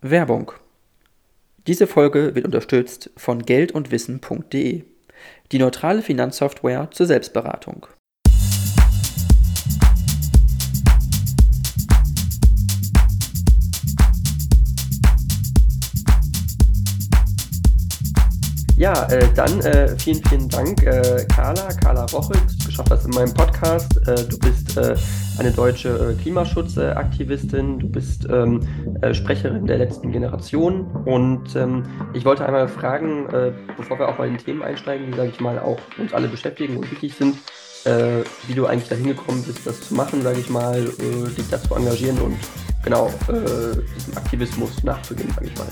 Werbung. Diese Folge wird unterstützt von geldundwissen.de, die neutrale Finanzsoftware zur Selbstberatung. Ja, äh, dann äh, vielen, vielen Dank, äh, Carla, Carla dass du geschafft hast in meinem Podcast. Äh, du bist äh, eine deutsche äh, Klimaschutzaktivistin, du bist ähm, Sprecherin der letzten Generation und ähm, ich wollte einmal fragen, bevor wir auch mal in Themen einsteigen, die, sage ich mal, auch uns alle beschäftigen und wichtig sind, wie du eigentlich dahin gekommen bist, das zu machen, sage ich mal, dich dazu engagieren und genau diesem Aktivismus nachzugehen, sage ich mal.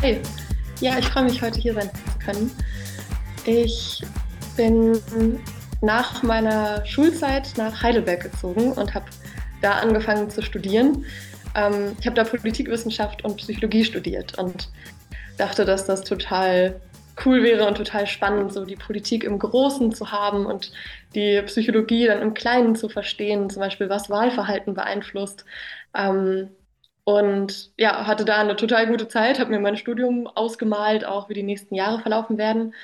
Hey, ja, ich freue mich, heute hier sein zu können. Ich bin nach meiner Schulzeit nach Heidelberg gezogen und habe da angefangen zu studieren. Ähm, ich habe da Politikwissenschaft und Psychologie studiert und dachte, dass das total cool wäre und total spannend, so die Politik im Großen zu haben und die Psychologie dann im Kleinen zu verstehen, zum Beispiel was Wahlverhalten beeinflusst. Ähm, und ja, hatte da eine total gute Zeit, habe mir mein Studium ausgemalt, auch wie die nächsten Jahre verlaufen werden.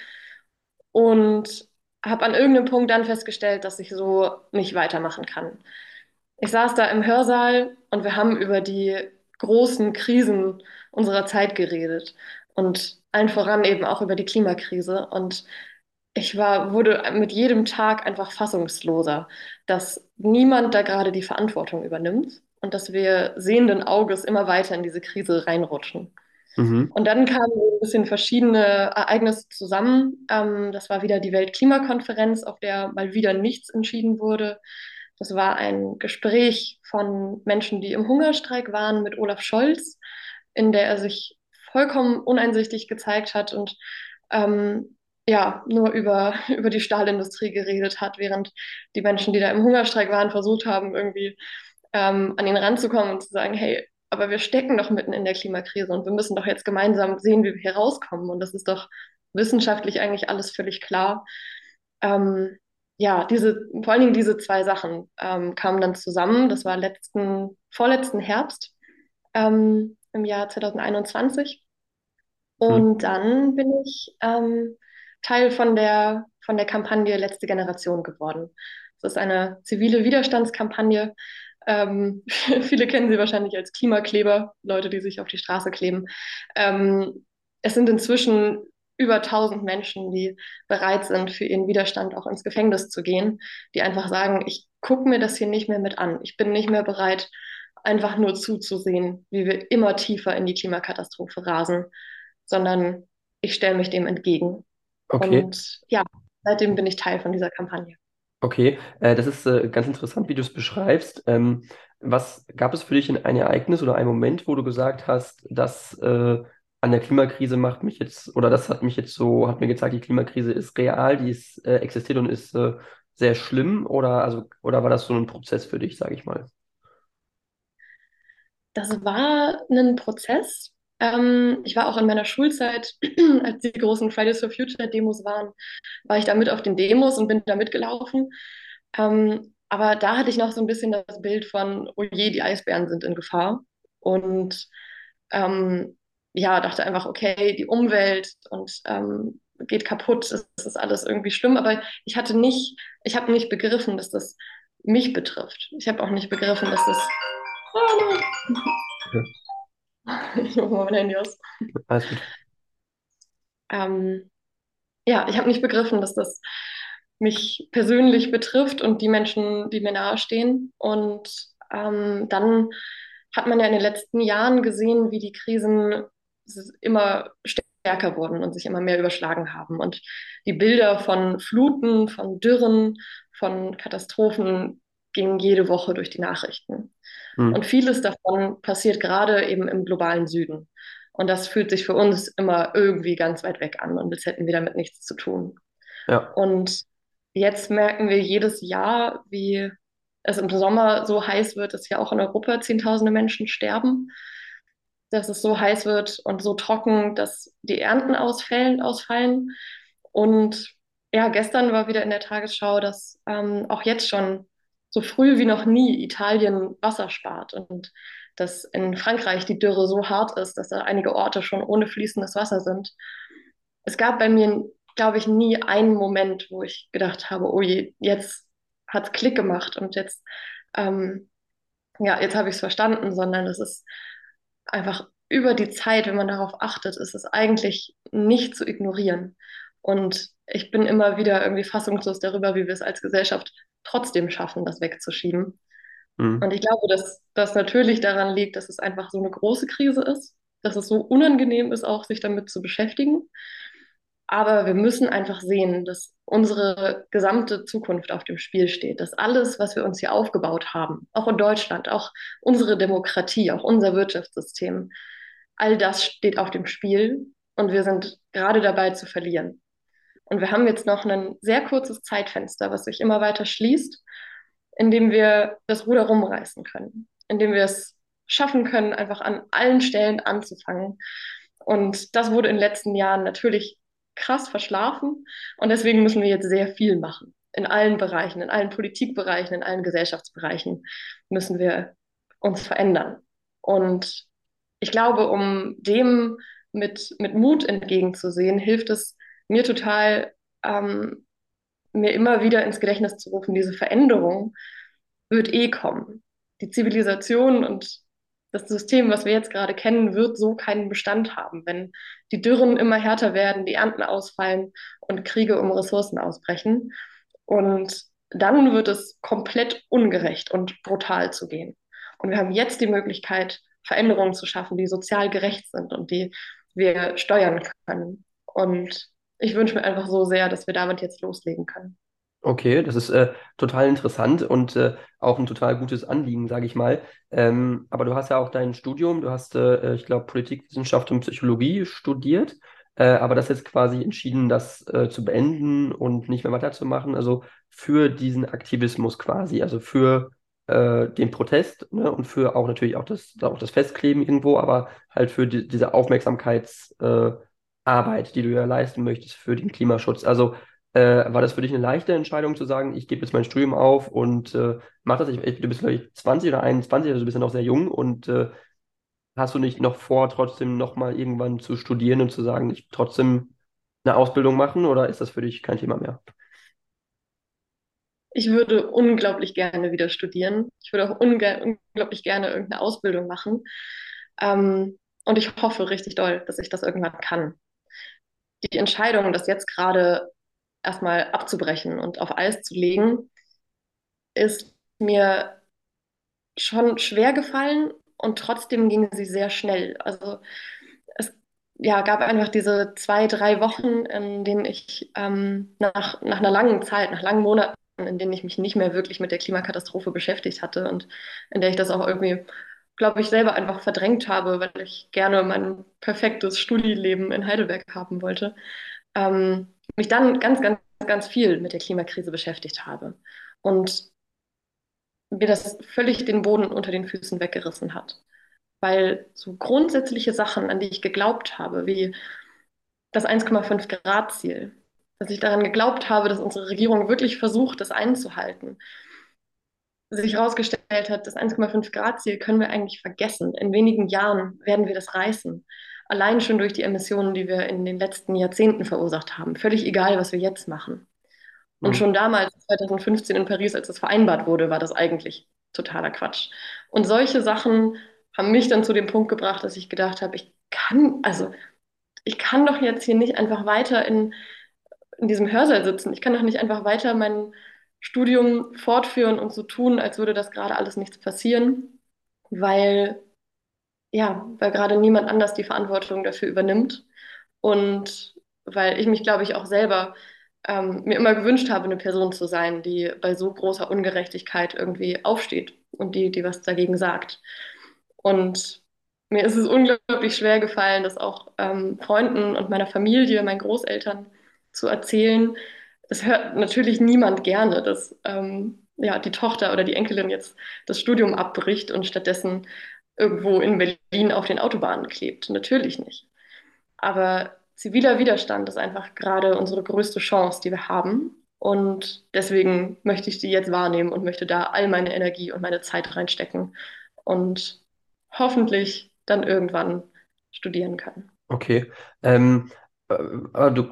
Und habe an irgendeinem Punkt dann festgestellt, dass ich so nicht weitermachen kann. Ich saß da im Hörsaal und wir haben über die großen Krisen unserer Zeit geredet und allen voran eben auch über die Klimakrise. Und ich war, wurde mit jedem Tag einfach fassungsloser, dass niemand da gerade die Verantwortung übernimmt und dass wir sehenden Auges immer weiter in diese Krise reinrutschen. Mhm. Und dann kamen ein bisschen verschiedene Ereignisse zusammen. Ähm, das war wieder die Weltklimakonferenz, auf der mal wieder nichts entschieden wurde. Das war ein Gespräch von Menschen, die im Hungerstreik waren, mit Olaf Scholz, in der er sich vollkommen uneinsichtig gezeigt hat und ähm, ja, nur über, über die Stahlindustrie geredet hat, während die Menschen, die da im Hungerstreik waren, versucht haben, irgendwie ähm, an ihn ranzukommen und zu sagen, hey, aber wir stecken doch mitten in der Klimakrise und wir müssen doch jetzt gemeinsam sehen, wie wir hier rauskommen. Und das ist doch wissenschaftlich eigentlich alles völlig klar. Ähm, ja, diese, vor allen Dingen diese zwei Sachen ähm, kamen dann zusammen. Das war letzten, vorletzten Herbst ähm, im Jahr 2021. Und hm. dann bin ich ähm, Teil von der, von der Kampagne Letzte Generation geworden. Das ist eine zivile Widerstandskampagne, ähm, viele kennen sie wahrscheinlich als Klimakleber, Leute, die sich auf die Straße kleben. Ähm, es sind inzwischen über 1000 Menschen, die bereit sind, für ihren Widerstand auch ins Gefängnis zu gehen, die einfach sagen, ich gucke mir das hier nicht mehr mit an. Ich bin nicht mehr bereit, einfach nur zuzusehen, wie wir immer tiefer in die Klimakatastrophe rasen, sondern ich stelle mich dem entgegen. Okay. Und ja, seitdem bin ich Teil von dieser Kampagne. Okay, äh, das ist äh, ganz interessant, wie du es beschreibst. Ähm, was gab es für dich ein Ereignis oder ein Moment, wo du gesagt hast, das äh, an der Klimakrise macht mich jetzt, oder das hat mich jetzt so, hat mir gezeigt, die Klimakrise ist real, die ist, existiert und ist sehr schlimm, oder, also, oder war das so ein Prozess für dich, sage ich mal? Das war ein Prozess. Ähm, ich war auch in meiner Schulzeit, als die großen Fridays for Future Demos waren, war ich da mit auf den Demos und bin da mitgelaufen. Ähm, aber da hatte ich noch so ein bisschen das Bild von, oh je, die Eisbären sind in Gefahr. Und ähm, ja, dachte einfach, okay, die Umwelt und ähm, geht kaputt, das ist alles irgendwie schlimm. Aber ich hatte nicht, ich habe nicht begriffen, dass das mich betrifft. Ich habe auch nicht begriffen, dass das. Oh, no. Ich mache mal mein Handy aus. Alles gut. Ähm, ja, ich habe nicht begriffen, dass das mich persönlich betrifft und die Menschen, die mir nahestehen. Und ähm, dann hat man ja in den letzten Jahren gesehen, wie die Krisen immer stärker wurden und sich immer mehr überschlagen haben. Und die Bilder von Fluten, von Dürren, von Katastrophen gingen jede Woche durch die Nachrichten. Mhm. Und vieles davon passiert gerade eben im globalen Süden. Und das fühlt sich für uns immer irgendwie ganz weit weg an und als hätten wir damit nichts zu tun. Ja. Und jetzt merken wir jedes Jahr, wie es im Sommer so heiß wird, dass ja auch in Europa Zehntausende Menschen sterben, dass es so heiß wird und so trocken, dass die Ernten ausfallen. ausfallen. Und ja, gestern war wieder in der Tagesschau, dass ähm, auch jetzt schon so früh wie noch nie Italien Wasser spart und dass in Frankreich die Dürre so hart ist, dass da einige Orte schon ohne fließendes Wasser sind. Es gab bei mir, glaube ich, nie einen Moment, wo ich gedacht habe, oh je, jetzt hat es Klick gemacht und jetzt, ähm, ja, jetzt habe ich es verstanden, sondern es ist einfach über die Zeit, wenn man darauf achtet, ist es eigentlich nicht zu ignorieren. Und ich bin immer wieder irgendwie fassungslos darüber, wie wir es als Gesellschaft trotzdem schaffen, das wegzuschieben. Mhm. Und ich glaube, dass das natürlich daran liegt, dass es einfach so eine große Krise ist, dass es so unangenehm ist, auch sich damit zu beschäftigen. Aber wir müssen einfach sehen, dass unsere gesamte Zukunft auf dem Spiel steht, dass alles, was wir uns hier aufgebaut haben, auch in Deutschland, auch unsere Demokratie, auch unser Wirtschaftssystem, all das steht auf dem Spiel und wir sind gerade dabei zu verlieren. Und wir haben jetzt noch ein sehr kurzes Zeitfenster, was sich immer weiter schließt, in dem wir das Ruder rumreißen können, in dem wir es schaffen können, einfach an allen Stellen anzufangen. Und das wurde in den letzten Jahren natürlich krass verschlafen. Und deswegen müssen wir jetzt sehr viel machen. In allen Bereichen, in allen Politikbereichen, in allen Gesellschaftsbereichen müssen wir uns verändern. Und ich glaube, um dem mit, mit Mut entgegenzusehen, hilft es mir total, ähm, mir immer wieder ins Gedächtnis zu rufen, diese Veränderung wird eh kommen. Die Zivilisation und das System, was wir jetzt gerade kennen, wird so keinen Bestand haben, wenn die Dürren immer härter werden, die Ernten ausfallen und Kriege um Ressourcen ausbrechen. Und dann wird es komplett ungerecht und brutal zu gehen. Und wir haben jetzt die Möglichkeit, Veränderungen zu schaffen, die sozial gerecht sind und die wir steuern können. Und ich wünsche mir einfach so sehr, dass wir damit jetzt loslegen können. Okay, das ist äh, total interessant und äh, auch ein total gutes Anliegen, sage ich mal. Ähm, aber du hast ja auch dein Studium, du hast, äh, ich glaube, Politikwissenschaft und Psychologie studiert, äh, aber das jetzt quasi entschieden, das äh, zu beenden und nicht mehr weiterzumachen. Also für diesen Aktivismus quasi, also für äh, den Protest ne, und für auch natürlich auch das, auch das Festkleben irgendwo, aber halt für die, diese Aufmerksamkeitsarbeit, die du ja leisten möchtest für den Klimaschutz. Also äh, war das für dich eine leichte Entscheidung zu sagen, ich gebe jetzt mein Studium auf und äh, mach das? Ich, du bist, ich, 20 oder 21, also du bist ja noch sehr jung und äh, hast du nicht noch vor, trotzdem nochmal irgendwann zu studieren und zu sagen, ich trotzdem eine Ausbildung machen oder ist das für dich kein Thema mehr? Ich würde unglaublich gerne wieder studieren. Ich würde auch unglaublich gerne irgendeine Ausbildung machen. Ähm, und ich hoffe richtig doll, dass ich das irgendwann kann. Die Entscheidung, das jetzt gerade erstmal abzubrechen und auf Eis zu legen, ist mir schon schwer gefallen und trotzdem ging sie sehr schnell. Also es ja, gab einfach diese zwei, drei Wochen, in denen ich ähm, nach, nach einer langen Zeit, nach langen Monaten, in denen ich mich nicht mehr wirklich mit der Klimakatastrophe beschäftigt hatte und in der ich das auch irgendwie, glaube ich, selber einfach verdrängt habe, weil ich gerne mein perfektes Studieleben in Heidelberg haben wollte. Ähm, mich dann ganz, ganz, ganz viel mit der Klimakrise beschäftigt habe und mir das völlig den Boden unter den Füßen weggerissen hat. Weil so grundsätzliche Sachen, an die ich geglaubt habe, wie das 1,5 Grad Ziel, dass ich daran geglaubt habe, dass unsere Regierung wirklich versucht, das einzuhalten, sich herausgestellt hat, das 1,5 Grad Ziel können wir eigentlich vergessen. In wenigen Jahren werden wir das reißen. Allein schon durch die Emissionen, die wir in den letzten Jahrzehnten verursacht haben. Völlig egal, was wir jetzt machen. Und mhm. schon damals, 2015 in Paris, als das vereinbart wurde, war das eigentlich totaler Quatsch. Und solche Sachen haben mich dann zu dem Punkt gebracht, dass ich gedacht habe, ich kann, also ich kann doch jetzt hier nicht einfach weiter in, in diesem Hörsaal sitzen. Ich kann doch nicht einfach weiter mein Studium fortführen und so tun, als würde das gerade alles nichts passieren, weil ja, weil gerade niemand anders die Verantwortung dafür übernimmt. Und weil ich mich, glaube ich, auch selber ähm, mir immer gewünscht habe, eine Person zu sein, die bei so großer Ungerechtigkeit irgendwie aufsteht und die, die was dagegen sagt. Und mir ist es unglaublich schwer gefallen, das auch ähm, Freunden und meiner Familie, meinen Großeltern zu erzählen. Es hört natürlich niemand gerne, dass ähm, ja, die Tochter oder die Enkelin jetzt das Studium abbricht und stattdessen irgendwo in Berlin auf den Autobahnen klebt. Natürlich nicht. Aber ziviler Widerstand ist einfach gerade unsere größte Chance, die wir haben. Und deswegen möchte ich die jetzt wahrnehmen und möchte da all meine Energie und meine Zeit reinstecken und hoffentlich dann irgendwann studieren kann. Okay. Ähm, äh, aber du,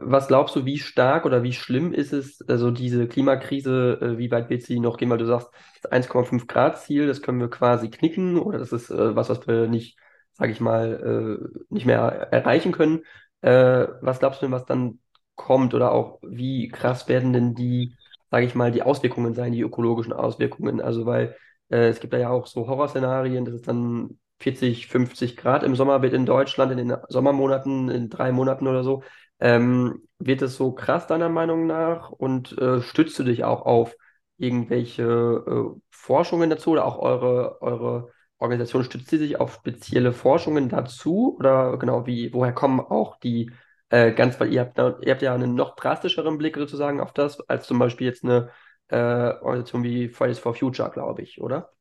was glaubst du, wie stark oder wie schlimm ist es, also diese Klimakrise, äh, wie weit wird sie noch gehen? Weil du sagst, das 1,5 Grad Ziel, das können wir quasi knicken oder das ist äh, was, was wir nicht, sage ich mal, äh, nicht mehr erreichen können. Äh, was glaubst du denn, was dann kommt oder auch wie krass werden denn die, sage ich mal, die Auswirkungen sein, die ökologischen Auswirkungen? Also weil äh, es gibt da ja auch so Horrorszenarien, dass es dann 40, 50 Grad im Sommer wird in Deutschland in den Sommermonaten, in drei Monaten oder so. Ähm, wird es so krass deiner Meinung nach und äh, stützt du dich auch auf irgendwelche äh, Forschungen dazu oder auch eure, eure Organisation stützt sie sich auf spezielle Forschungen dazu oder genau wie, woher kommen auch die äh, ganz, weil ihr habt, ihr habt ja einen noch drastischeren Blick sozusagen auf das, als zum Beispiel jetzt eine äh, Organisation wie Fridays for Future, glaube ich, oder?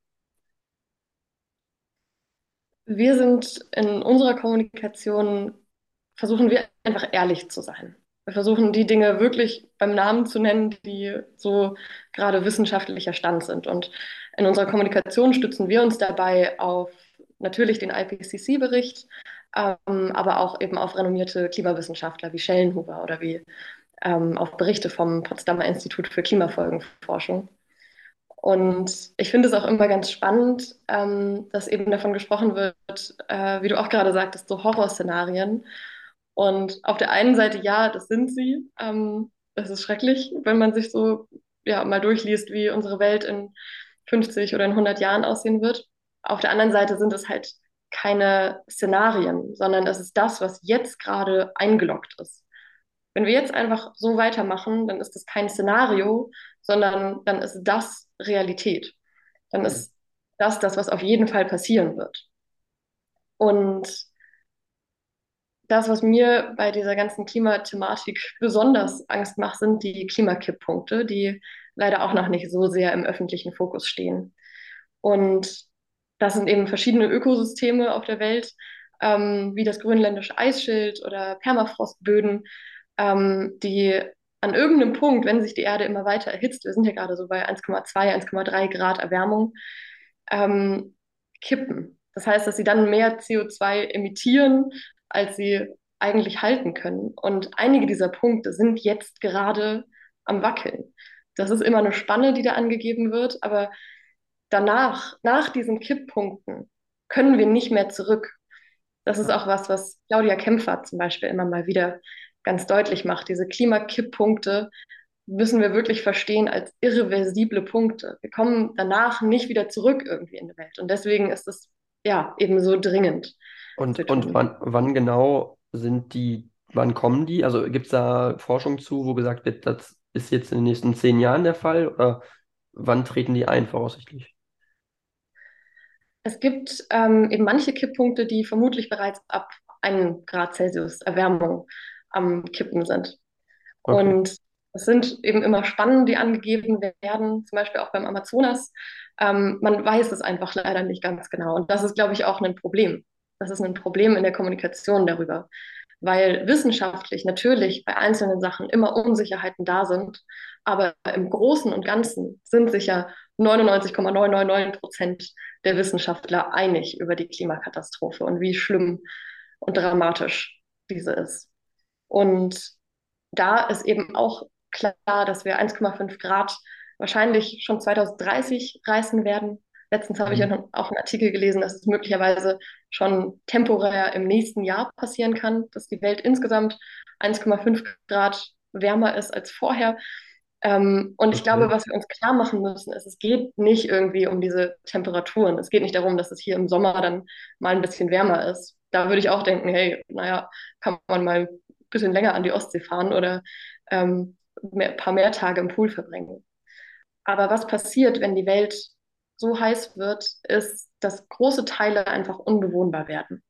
Wir sind in unserer Kommunikation, versuchen wir einfach ehrlich zu sein. Wir versuchen die Dinge wirklich beim Namen zu nennen, die so gerade wissenschaftlicher Stand sind. Und in unserer Kommunikation stützen wir uns dabei auf natürlich den IPCC-Bericht, ähm, aber auch eben auf renommierte Klimawissenschaftler wie Schellenhuber oder wie ähm, auf Berichte vom Potsdamer Institut für Klimafolgenforschung. Und ich finde es auch immer ganz spannend, ähm, dass eben davon gesprochen wird, äh, wie du auch gerade sagtest, so Horrorszenarien. Und auf der einen Seite, ja, das sind sie. Ähm, das ist schrecklich, wenn man sich so ja, mal durchliest, wie unsere Welt in 50 oder in 100 Jahren aussehen wird. Auf der anderen Seite sind es halt keine Szenarien, sondern das ist das, was jetzt gerade eingeloggt ist. Wenn wir jetzt einfach so weitermachen, dann ist das kein Szenario, sondern dann ist das Realität. Dann ist das das, was auf jeden Fall passieren wird. Und das, was mir bei dieser ganzen Klimathematik besonders Angst macht, sind die Klimakipppunkte, die leider auch noch nicht so sehr im öffentlichen Fokus stehen. Und das sind eben verschiedene Ökosysteme auf der Welt, ähm, wie das grönländische Eisschild oder Permafrostböden, ähm, die an irgendeinem Punkt, wenn sich die Erde immer weiter erhitzt, wir sind ja gerade so bei 1,2, 1,3 Grad Erwärmung, ähm, kippen. Das heißt, dass sie dann mehr CO2 emittieren, als sie eigentlich halten können. Und einige dieser Punkte sind jetzt gerade am Wackeln. Das ist immer eine Spanne, die da angegeben wird, aber danach, nach diesen Kipppunkten, können wir nicht mehr zurück. Das ist auch was, was Claudia Kempfer zum Beispiel immer mal wieder ganz deutlich macht. Diese Klimakipppunkte müssen wir wirklich verstehen als irreversible Punkte. Wir kommen danach nicht wieder zurück irgendwie in die Welt. Und deswegen ist es ja eben so dringend. Und, und wann, wann genau sind die, wann kommen die? Also gibt es da Forschung zu, wo gesagt wird, das ist jetzt in den nächsten zehn Jahren der Fall oder wann treten die ein, voraussichtlich? Es gibt ähm, eben manche Kipppunkte, die vermutlich bereits ab 1 Grad Celsius Erwärmung am Kippen sind. Okay. Und es sind eben immer Spannen, die angegeben werden, zum Beispiel auch beim Amazonas. Ähm, man weiß es einfach leider nicht ganz genau. Und das ist, glaube ich, auch ein Problem. Das ist ein Problem in der Kommunikation darüber. Weil wissenschaftlich natürlich bei einzelnen Sachen immer Unsicherheiten da sind, aber im Großen und Ganzen sind sich ja 99,999 Prozent der Wissenschaftler einig über die Klimakatastrophe und wie schlimm und dramatisch diese ist. Und da ist eben auch klar, dass wir 1,5 Grad wahrscheinlich schon 2030 reißen werden. Letztens habe ich ja mhm. auch einen Artikel gelesen, dass es möglicherweise schon temporär im nächsten Jahr passieren kann, dass die Welt insgesamt 1,5 Grad wärmer ist als vorher. Ähm, und ich glaube, was wir uns klar machen müssen, ist, es geht nicht irgendwie um diese Temperaturen. Es geht nicht darum, dass es hier im Sommer dann mal ein bisschen wärmer ist. Da würde ich auch denken, hey, naja, kann man mal bisschen länger an die Ostsee fahren oder ähm, mehr, ein paar mehr Tage im Pool verbringen. Aber was passiert, wenn die Welt so heiß wird, ist, dass große Teile einfach unbewohnbar werden.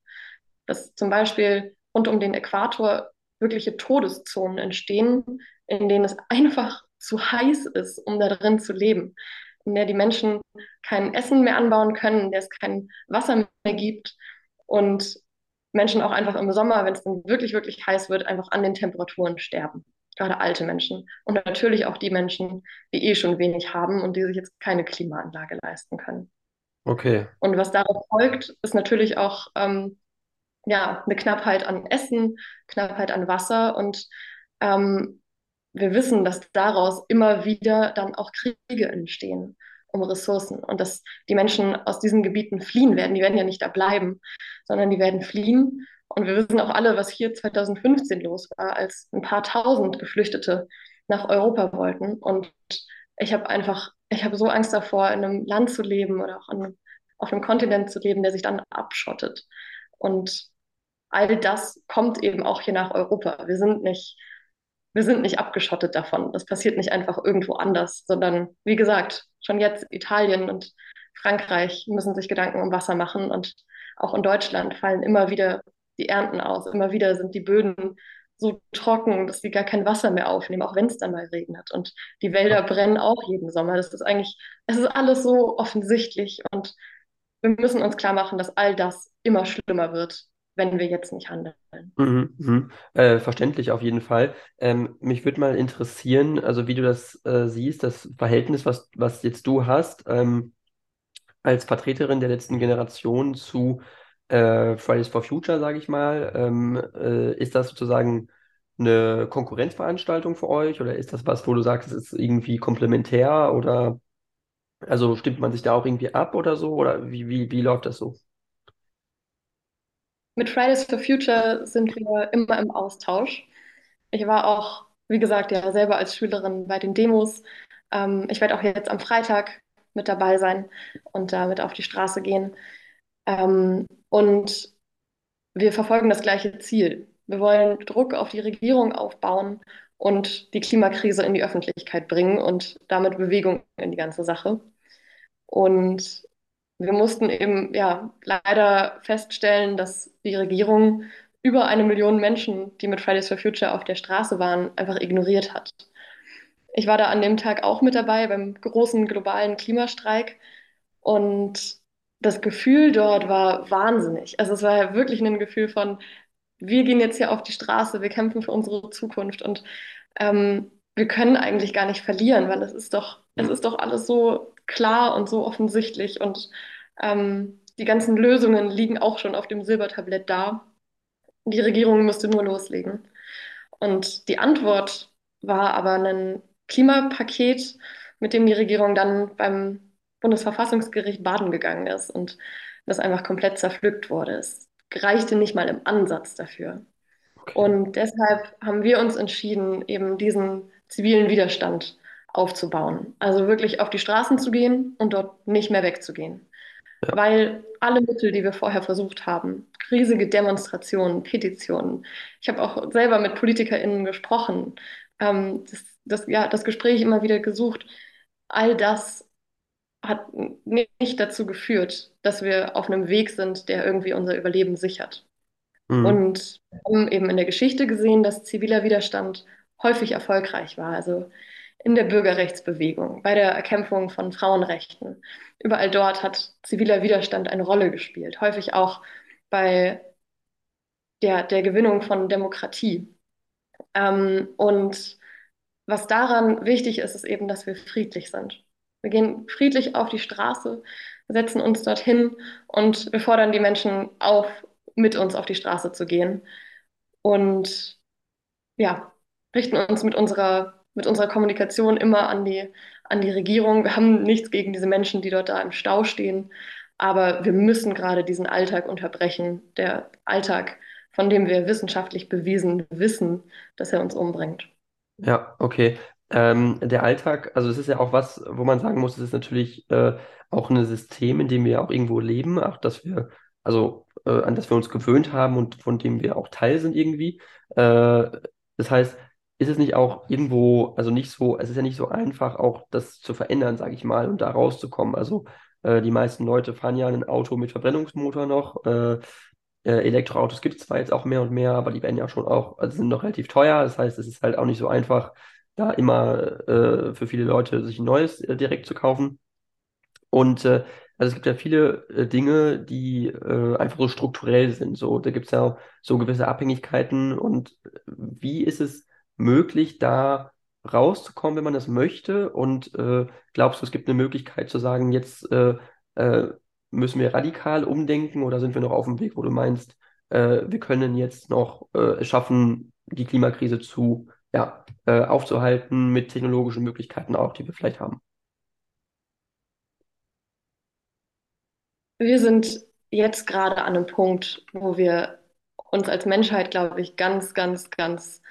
Dass zum Beispiel rund um den Äquator wirkliche Todeszonen entstehen, in denen es einfach zu heiß ist, um da drin zu leben, in der die Menschen kein Essen mehr anbauen können, in der es kein Wasser mehr gibt und Menschen auch einfach im Sommer, wenn es dann wirklich, wirklich heiß wird, einfach an den Temperaturen sterben. Gerade alte Menschen. Und natürlich auch die Menschen, die eh schon wenig haben und die sich jetzt keine Klimaanlage leisten können. Okay. Und was darauf folgt, ist natürlich auch ähm, ja, eine Knappheit an Essen, Knappheit an Wasser und ähm, wir wissen, dass daraus immer wieder dann auch Kriege entstehen um Ressourcen und dass die Menschen aus diesen Gebieten fliehen werden. Die werden ja nicht da bleiben, sondern die werden fliehen. Und wir wissen auch alle, was hier 2015 los war, als ein paar tausend Geflüchtete nach Europa wollten. Und ich habe einfach, ich habe so Angst davor, in einem Land zu leben oder auch einem, auf einem Kontinent zu leben, der sich dann abschottet. Und all das kommt eben auch hier nach Europa. Wir sind nicht wir sind nicht abgeschottet davon. Das passiert nicht einfach irgendwo anders, sondern wie gesagt, schon jetzt Italien und Frankreich müssen sich Gedanken um Wasser machen und auch in Deutschland fallen immer wieder die Ernten aus. Immer wieder sind die Böden so trocken, dass sie gar kein Wasser mehr aufnehmen, auch wenn es dann mal regnet. Und die Wälder brennen auch jeden Sommer. Das ist eigentlich, es ist alles so offensichtlich und wir müssen uns klar machen, dass all das immer schlimmer wird wenn wir jetzt nicht handeln. Mhm, mhm. Äh, verständlich auf jeden Fall. Ähm, mich würde mal interessieren, also wie du das äh, siehst, das Verhältnis, was, was jetzt du hast, ähm, als Vertreterin der letzten Generation zu äh, Fridays for Future, sage ich mal. Ähm, äh, ist das sozusagen eine Konkurrenzveranstaltung für euch oder ist das was, wo du sagst, es ist irgendwie komplementär oder also stimmt man sich da auch irgendwie ab oder so oder wie, wie, wie läuft das so? Mit Fridays for Future sind wir immer im Austausch. Ich war auch, wie gesagt, ja selber als Schülerin bei den Demos. Ähm, ich werde auch jetzt am Freitag mit dabei sein und damit auf die Straße gehen. Ähm, und wir verfolgen das gleiche Ziel. Wir wollen Druck auf die Regierung aufbauen und die Klimakrise in die Öffentlichkeit bringen und damit Bewegung in die ganze Sache. Und wir mussten eben ja leider feststellen, dass die Regierung über eine Million Menschen, die mit Fridays for Future auf der Straße waren, einfach ignoriert hat. Ich war da an dem Tag auch mit dabei beim großen globalen Klimastreik und das Gefühl dort war wahnsinnig. Also es war wirklich ein Gefühl von, wir gehen jetzt hier auf die Straße, wir kämpfen für unsere Zukunft und ähm, wir können eigentlich gar nicht verlieren, weil es ist doch, es ist doch alles so klar und so offensichtlich und ähm, die ganzen Lösungen liegen auch schon auf dem Silbertablett da. Die Regierung müsste nur loslegen. Und die Antwort war aber ein Klimapaket, mit dem die Regierung dann beim Bundesverfassungsgericht baden gegangen ist und das einfach komplett zerpflückt wurde. Es reichte nicht mal im Ansatz dafür. Okay. Und deshalb haben wir uns entschieden, eben diesen zivilen Widerstand aufzubauen. Also wirklich auf die Straßen zu gehen und dort nicht mehr wegzugehen. Ja. Weil alle Mittel, die wir vorher versucht haben, riesige Demonstrationen, Petitionen, ich habe auch selber mit PolitikerInnen gesprochen, ähm, das, das, ja, das Gespräch immer wieder gesucht, all das hat nicht dazu geführt, dass wir auf einem Weg sind, der irgendwie unser Überleben sichert. Mhm. Und wir haben eben in der Geschichte gesehen, dass ziviler Widerstand häufig erfolgreich war. Also in der Bürgerrechtsbewegung, bei der Erkämpfung von Frauenrechten. Überall dort hat ziviler Widerstand eine Rolle gespielt, häufig auch bei der, der Gewinnung von Demokratie. Ähm, und was daran wichtig ist, ist eben, dass wir friedlich sind. Wir gehen friedlich auf die Straße, setzen uns dorthin und wir fordern die Menschen auf, mit uns auf die Straße zu gehen. Und ja, richten uns mit unserer mit unserer Kommunikation immer an die, an die Regierung. Wir haben nichts gegen diese Menschen, die dort da im Stau stehen, aber wir müssen gerade diesen Alltag unterbrechen. Der Alltag, von dem wir wissenschaftlich bewiesen wissen, dass er uns umbringt. Ja, okay. Ähm, der Alltag, also es ist ja auch was, wo man sagen muss, es ist natürlich äh, auch ein System, in dem wir auch irgendwo leben, auch dass wir, also äh, an das wir uns gewöhnt haben und von dem wir auch Teil sind irgendwie. Äh, das heißt, ist es nicht auch irgendwo, also nicht so, es ist ja nicht so einfach, auch das zu verändern, sage ich mal, und da rauszukommen. Also äh, die meisten Leute fahren ja ein Auto mit Verbrennungsmotor noch. Äh, äh, Elektroautos gibt es zwar jetzt auch mehr und mehr, aber die werden ja schon auch, also sind noch relativ teuer. Das heißt, es ist halt auch nicht so einfach, da immer äh, für viele Leute sich ein neues äh, direkt zu kaufen. Und äh, also es gibt ja viele Dinge, die einfach so strukturell sind. So, da gibt es ja so gewisse Abhängigkeiten. Und wie ist es möglich, da rauszukommen, wenn man das möchte? Und äh, glaubst du, es gibt eine Möglichkeit zu sagen, jetzt äh, äh, müssen wir radikal umdenken oder sind wir noch auf dem Weg, wo du meinst, äh, wir können jetzt noch äh, schaffen, die Klimakrise zu, ja, äh, aufzuhalten mit technologischen Möglichkeiten auch, die wir vielleicht haben? Wir sind jetzt gerade an einem Punkt, wo wir uns als Menschheit, glaube ich, ganz, ganz, ganz,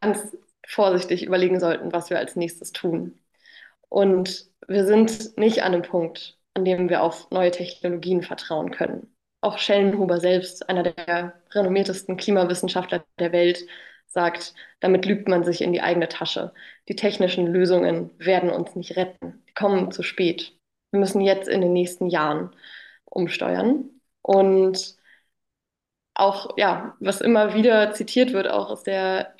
ganz vorsichtig überlegen sollten, was wir als nächstes tun. Und wir sind nicht an einem Punkt, an dem wir auf neue Technologien vertrauen können. Auch Schellenhuber selbst, einer der renommiertesten Klimawissenschaftler der Welt, sagt, damit lügt man sich in die eigene Tasche. Die technischen Lösungen werden uns nicht retten. Die kommen zu spät. Wir müssen jetzt in den nächsten Jahren umsteuern. Und auch, ja, was immer wieder zitiert wird, auch ist der,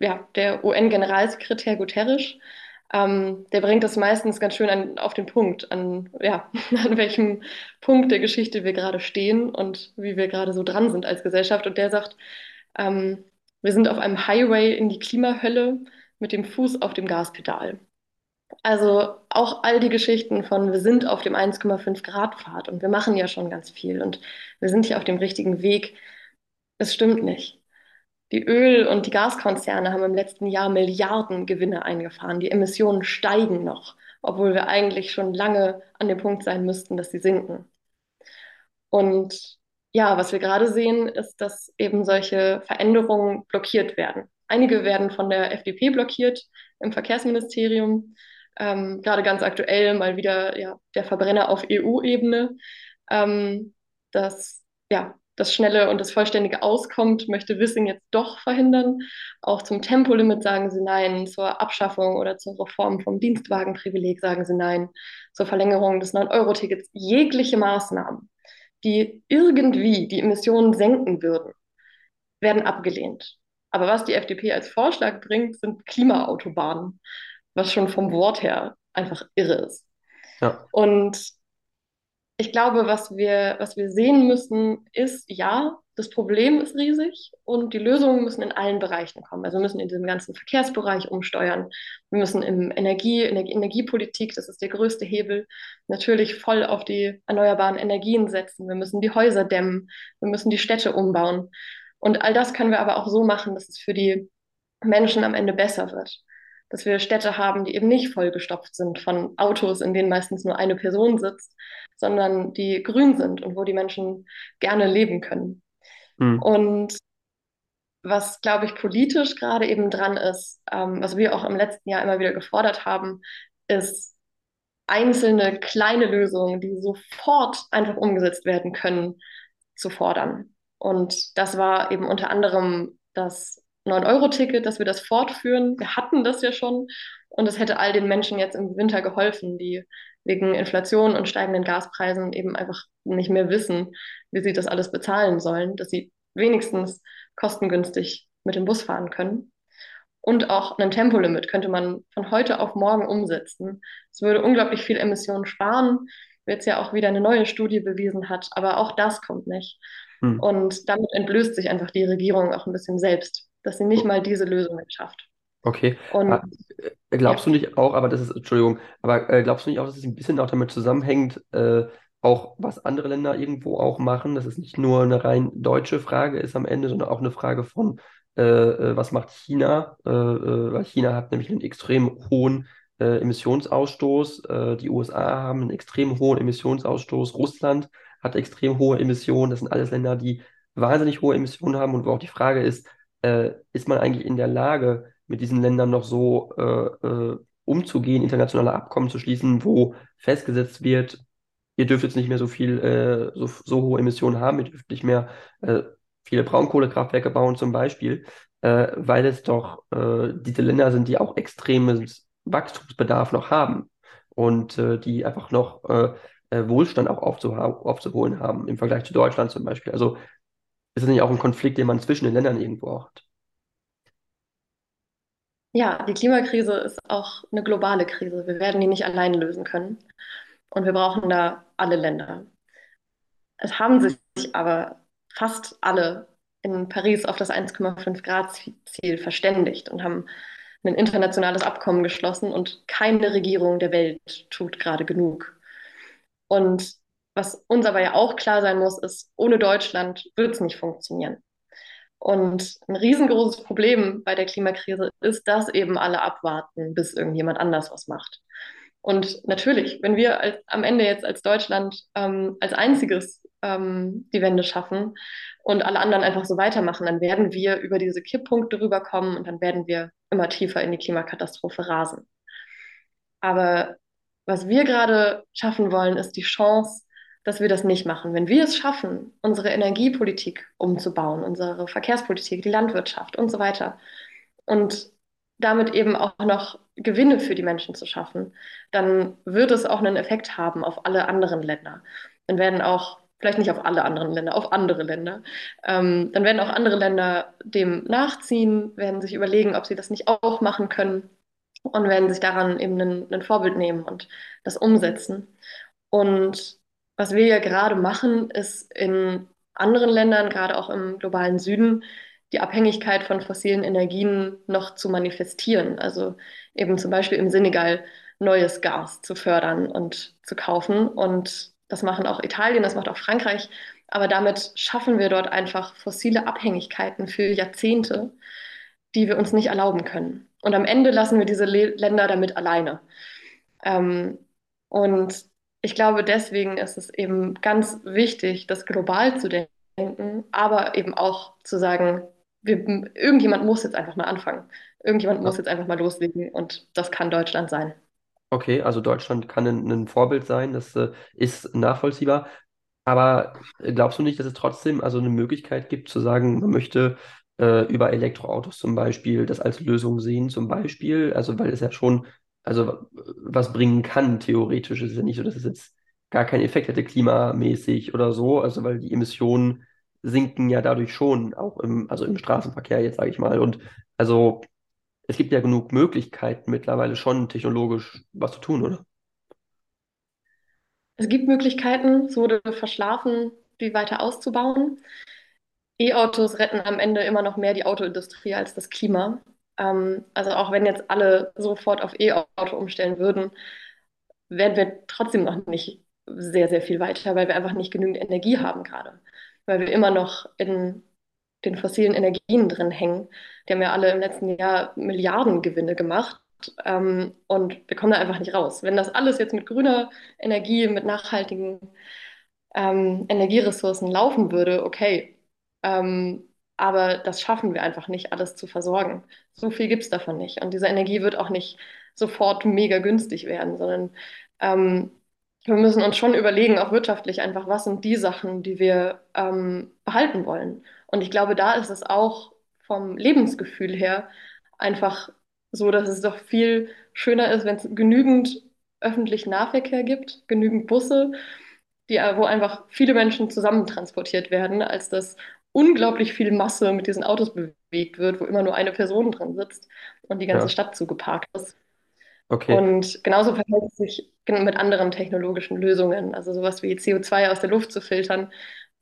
ja, der UN-Generalsekretär Guterres. Ähm, der bringt das meistens ganz schön an, auf den Punkt, an, ja, an welchem Punkt der Geschichte wir gerade stehen und wie wir gerade so dran sind als Gesellschaft. Und der sagt, ähm, wir sind auf einem Highway in die Klimahölle mit dem Fuß auf dem Gaspedal. Also auch all die Geschichten von, wir sind auf dem 1,5 Grad Pfad und wir machen ja schon ganz viel und wir sind hier auf dem richtigen Weg. Es stimmt nicht. Die Öl- und die Gaskonzerne haben im letzten Jahr Milliarden Gewinne eingefahren. Die Emissionen steigen noch, obwohl wir eigentlich schon lange an dem Punkt sein müssten, dass sie sinken. Und ja, was wir gerade sehen, ist, dass eben solche Veränderungen blockiert werden. Einige werden von der FDP blockiert im Verkehrsministerium ähm, gerade ganz aktuell mal wieder ja, der Verbrenner auf EU-Ebene. Ähm, das, ja, das schnelle und das vollständige Auskommt möchte Wissing jetzt doch verhindern. Auch zum Tempolimit sagen sie nein, zur Abschaffung oder zur Reform vom Dienstwagenprivileg sagen sie nein, zur Verlängerung des 9-Euro-Tickets. Jegliche Maßnahmen, die irgendwie die Emissionen senken würden, werden abgelehnt. Aber was die FDP als Vorschlag bringt, sind Klimaautobahnen was schon vom Wort her einfach irre ist. Ja. Und ich glaube, was wir, was wir sehen müssen, ist, ja, das Problem ist riesig und die Lösungen müssen in allen Bereichen kommen. Also wir müssen in diesem ganzen Verkehrsbereich umsteuern. Wir müssen im Energie, Energie, Energiepolitik, das ist der größte Hebel, natürlich voll auf die erneuerbaren Energien setzen. Wir müssen die Häuser dämmen. Wir müssen die Städte umbauen. Und all das können wir aber auch so machen, dass es für die Menschen am Ende besser wird dass wir Städte haben, die eben nicht vollgestopft sind von Autos, in denen meistens nur eine Person sitzt, sondern die grün sind und wo die Menschen gerne leben können. Mhm. Und was, glaube ich, politisch gerade eben dran ist, ähm, was wir auch im letzten Jahr immer wieder gefordert haben, ist einzelne kleine Lösungen, die sofort einfach umgesetzt werden können, zu fordern. Und das war eben unter anderem das 9-Euro-Ticket, dass wir das fortführen. Wir hatten das ja schon und es hätte all den Menschen jetzt im Winter geholfen, die wegen Inflation und steigenden Gaspreisen eben einfach nicht mehr wissen, wie sie das alles bezahlen sollen, dass sie wenigstens kostengünstig mit dem Bus fahren können. Und auch ein Tempolimit könnte man von heute auf morgen umsetzen. Es würde unglaublich viel Emissionen sparen, wie jetzt ja auch wieder eine neue Studie bewiesen hat, aber auch das kommt nicht. Hm. Und damit entblößt sich einfach die Regierung auch ein bisschen selbst dass sie nicht mal diese Lösungen schafft. Okay. Und, ah, äh, glaubst ja. du nicht auch, aber das ist, Entschuldigung, aber äh, glaubst du nicht auch, dass es ein bisschen auch damit zusammenhängt, äh, auch was andere Länder irgendwo auch machen, dass es nicht nur eine rein deutsche Frage ist am Ende, sondern auch eine Frage von, äh, äh was macht China? Weil China hat nämlich einen extrem hohen Emissionsausstoß, die USA haben einen extrem hohen Emissionsausstoß, Russland hat extrem hohe Emissionen, das sind alles Länder, die wahnsinnig hohe Emissionen haben und wo auch die Frage ist, äh, ist man eigentlich in der Lage, mit diesen Ländern noch so äh, äh, umzugehen, internationale Abkommen zu schließen, wo festgesetzt wird, ihr dürft jetzt nicht mehr so viel, äh, so, so hohe Emissionen haben, ihr dürft nicht mehr äh, viele Braunkohlekraftwerke bauen zum Beispiel, äh, weil es doch diese Länder sind, die auch extremes Wachstumsbedarf noch haben und die einfach noch Wohlstand auch aufzuholen haben im Vergleich zu Deutschland zum Beispiel. Also ist das nicht auch ein Konflikt, den man zwischen den Ländern irgendwo auch hat? Ja, die Klimakrise ist auch eine globale Krise. Wir werden die nicht allein lösen können. Und wir brauchen da alle Länder. Es haben sich aber fast alle in Paris auf das 1,5 Grad Ziel verständigt und haben ein internationales Abkommen geschlossen und keine Regierung der Welt tut gerade genug. Und was uns aber ja auch klar sein muss, ist, ohne Deutschland wird es nicht funktionieren. Und ein riesengroßes Problem bei der Klimakrise ist, dass eben alle abwarten, bis irgendjemand anders was macht. Und natürlich, wenn wir als, am Ende jetzt als Deutschland ähm, als einziges ähm, die Wende schaffen und alle anderen einfach so weitermachen, dann werden wir über diese Kipppunkte rüberkommen und dann werden wir immer tiefer in die Klimakatastrophe rasen. Aber was wir gerade schaffen wollen, ist die Chance, dass wir das nicht machen. Wenn wir es schaffen, unsere Energiepolitik umzubauen, unsere Verkehrspolitik, die Landwirtschaft und so weiter und damit eben auch noch Gewinne für die Menschen zu schaffen, dann wird es auch einen Effekt haben auf alle anderen Länder. Dann werden auch, vielleicht nicht auf alle anderen Länder, auf andere Länder, ähm, dann werden auch andere Länder dem nachziehen, werden sich überlegen, ob sie das nicht auch machen können und werden sich daran eben ein, Vorbild nehmen und das umsetzen. Und was wir ja gerade machen, ist in anderen Ländern, gerade auch im globalen Süden, die Abhängigkeit von fossilen Energien noch zu manifestieren. Also eben zum Beispiel im Senegal neues Gas zu fördern und zu kaufen. Und das machen auch Italien, das macht auch Frankreich. Aber damit schaffen wir dort einfach fossile Abhängigkeiten für Jahrzehnte, die wir uns nicht erlauben können. Und am Ende lassen wir diese Le Länder damit alleine. Ähm, und ich glaube, deswegen ist es eben ganz wichtig, das global zu denken, aber eben auch zu sagen, wir, irgendjemand muss jetzt einfach mal anfangen. Irgendjemand muss jetzt einfach mal loslegen und das kann Deutschland sein. Okay, also Deutschland kann ein, ein Vorbild sein, das äh, ist nachvollziehbar. Aber glaubst du nicht, dass es trotzdem also eine Möglichkeit gibt zu sagen, man möchte äh, über Elektroautos zum Beispiel das als Lösung sehen, zum Beispiel? Also weil es ja schon, also was bringen kann, theoretisch. Es ist ja nicht so, dass es jetzt gar keinen Effekt hätte, klimamäßig oder so. Also weil die Emissionen sinken ja dadurch schon, auch im, also im Straßenverkehr jetzt, sage ich mal. Und also es gibt ja genug Möglichkeiten mittlerweile schon technologisch was zu tun, oder? Es gibt Möglichkeiten, es wurde verschlafen, die weiter auszubauen. E-Autos retten am Ende immer noch mehr die Autoindustrie als das Klima. Ähm, also auch wenn jetzt alle sofort auf E-Auto umstellen würden, wären wir trotzdem noch nicht sehr, sehr viel weiter, weil wir einfach nicht genügend Energie haben gerade. Weil wir immer noch in den fossilen Energien drin hängen. Die haben ja alle im letzten Jahr Milliardengewinne gemacht. Ähm, und wir kommen da einfach nicht raus. Wenn das alles jetzt mit grüner Energie, mit nachhaltigen ähm, Energieressourcen laufen würde, okay. Ähm, aber das schaffen wir einfach nicht, alles zu versorgen. So viel gibt es davon nicht. Und diese Energie wird auch nicht sofort mega günstig werden, sondern ähm, wir müssen uns schon überlegen, auch wirtschaftlich einfach, was sind die Sachen, die wir ähm, behalten wollen. Und ich glaube, da ist es auch vom Lebensgefühl her einfach so, dass es doch viel schöner ist, wenn es genügend öffentlichen Nahverkehr gibt, genügend Busse die, äh, wo einfach viele Menschen zusammentransportiert werden, als dass unglaublich viel Masse mit diesen Autos bewegt wird, wo immer nur eine Person drin sitzt und die ganze Ja, Stadt zugeparkt ist. okay. Und genauso verhält es sich mit anderen technologischen Lösungen, also sowas wie CO2 aus der Luft zu filtern.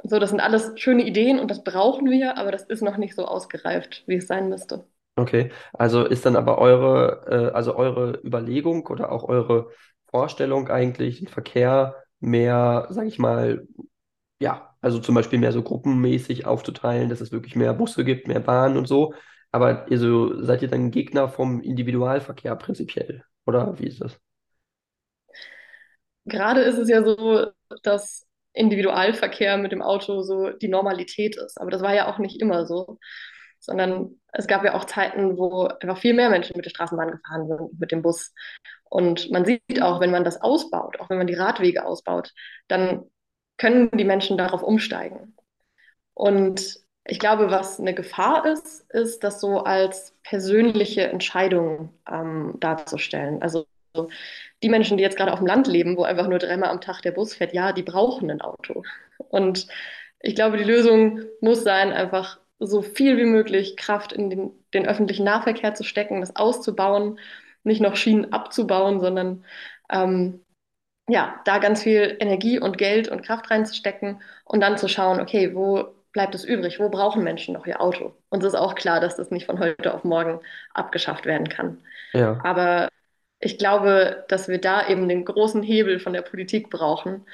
So, das sind alles schöne Ideen und das brauchen wir, aber das ist noch nicht so ausgereift, wie es sein müsste. Okay, also ist dann aber eure, äh, also eure Überlegung oder auch eure Vorstellung eigentlich, den Verkehr mehr, sage ich mal, ja, also zum Beispiel mehr so gruppenmäßig aufzuteilen, dass es wirklich mehr Busse gibt, mehr Bahnen und so. Aber ihr so, seid ihr dann Gegner vom Individualverkehr prinzipiell? Oder wie ist das? Gerade ist es ja so, dass Individualverkehr mit dem Auto so die Normalität ist. Aber das war ja auch nicht immer so, sondern es gab ja auch Zeiten, wo einfach viel mehr Menschen mit der Straßenbahn gefahren sind, mit dem Bus. Und man sieht auch, wenn man das ausbaut, auch wenn man die Radwege ausbaut, dann können die Menschen darauf umsteigen. Und ich glaube, was eine Gefahr ist, ist, das so als persönliche Entscheidung ähm, darzustellen. Also die Menschen, die jetzt gerade auf dem Land leben, wo einfach nur dreimal am Tag der Bus fährt, ja, die brauchen ein Auto. Und ich glaube, die Lösung muss sein, einfach so viel wie möglich Kraft in den, den öffentlichen Nahverkehr zu stecken, das auszubauen, nicht noch Schienen abzubauen, sondern ähm, ja, da ganz viel Energie und Geld und Kraft reinzustecken und dann zu schauen, okay, wo bleibt es übrig? Wo brauchen Menschen noch ihr Auto? Uns ist auch klar, dass das nicht von heute auf morgen abgeschafft werden kann. Ja, Aber ich glaube, dass wir da eben den großen Hebel von der Politik brauchen,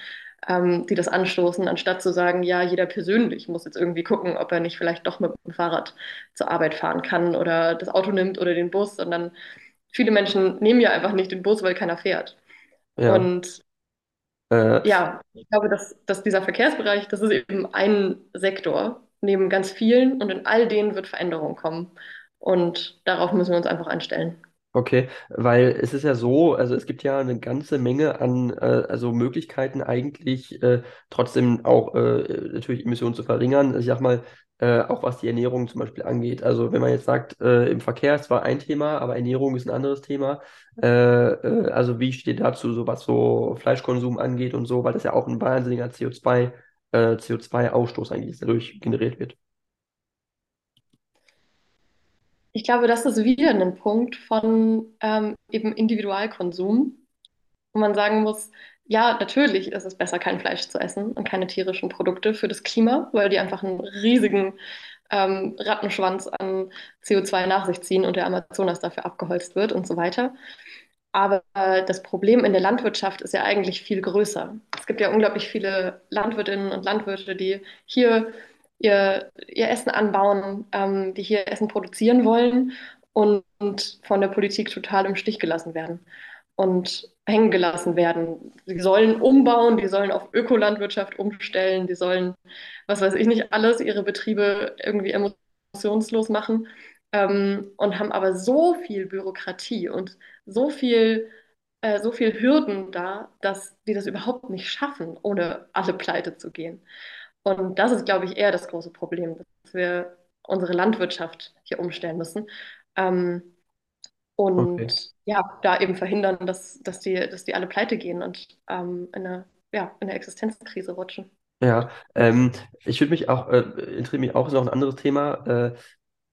ähm, die das anstoßen, anstatt zu sagen, ja, jeder persönlich muss jetzt irgendwie gucken, ob er nicht vielleicht doch mit dem Fahrrad zur Arbeit fahren kann oder das Auto nimmt oder den Bus, sondern viele Menschen nehmen ja einfach nicht den Bus, weil keiner fährt. Ja. Und Äh, ja, ich glaube, dass, dass dieser Verkehrsbereich, das ist eben ein Sektor neben ganz vielen und in all denen wird Veränderung kommen. Und darauf müssen wir uns einfach einstellen. Okay, weil es ist ja so, also es gibt ja eine ganze Menge an äh, also Möglichkeiten eigentlich äh, trotzdem auch äh, natürlich Emissionen zu verringern. Ich sag mal, äh, auch was die Ernährung zum Beispiel angeht. Also wenn man jetzt sagt, äh, im Verkehr ist zwar ein Thema, aber Ernährung ist ein anderes Thema. Äh, äh, also wie steht dazu, so was so Fleischkonsum angeht und so, weil das ja auch ein wahnsinniger CO2, äh, CO2-Ausstoß eigentlich dadurch generiert wird. Ich glaube, das ist wieder ein Punkt von ähm, eben Individualkonsum, wo man sagen muss, ja, natürlich ist es besser, kein Fleisch zu essen und keine tierischen Produkte für das Klima, weil die einfach einen riesigen ähm, Rattenschwanz an CO2 nach sich ziehen und der Amazonas dafür abgeholzt wird und so weiter. Aber das Problem in der Landwirtschaft ist ja eigentlich viel größer. Es gibt ja unglaublich viele Landwirtinnen und Landwirte, die hier ihr, ihr Essen anbauen, ähm, die hier Essen produzieren wollen und, und von der Politik total im Stich gelassen werden und hängen gelassen werden. Sie sollen umbauen, die sollen auf Ökolandwirtschaft umstellen, die sollen, was weiß ich nicht, alles, ihre Betriebe irgendwie emotionslos machen ähm, und haben aber so viel Bürokratie und so viel, äh, so viel Hürden da, dass die das überhaupt nicht schaffen, ohne alle pleite zu gehen. Und das ist, glaube ich, eher das große Problem, dass wir unsere Landwirtschaft hier umstellen müssen. Ähm, Okay. und ja, da eben verhindern, dass, dass die, dass die alle pleite gehen und ähm, in eine, ja, in eine Existenzkrise rutschen. Ja, ähm, ich würde mich auch, äh, interessiert mich auch, ist noch ein anderes Thema, äh,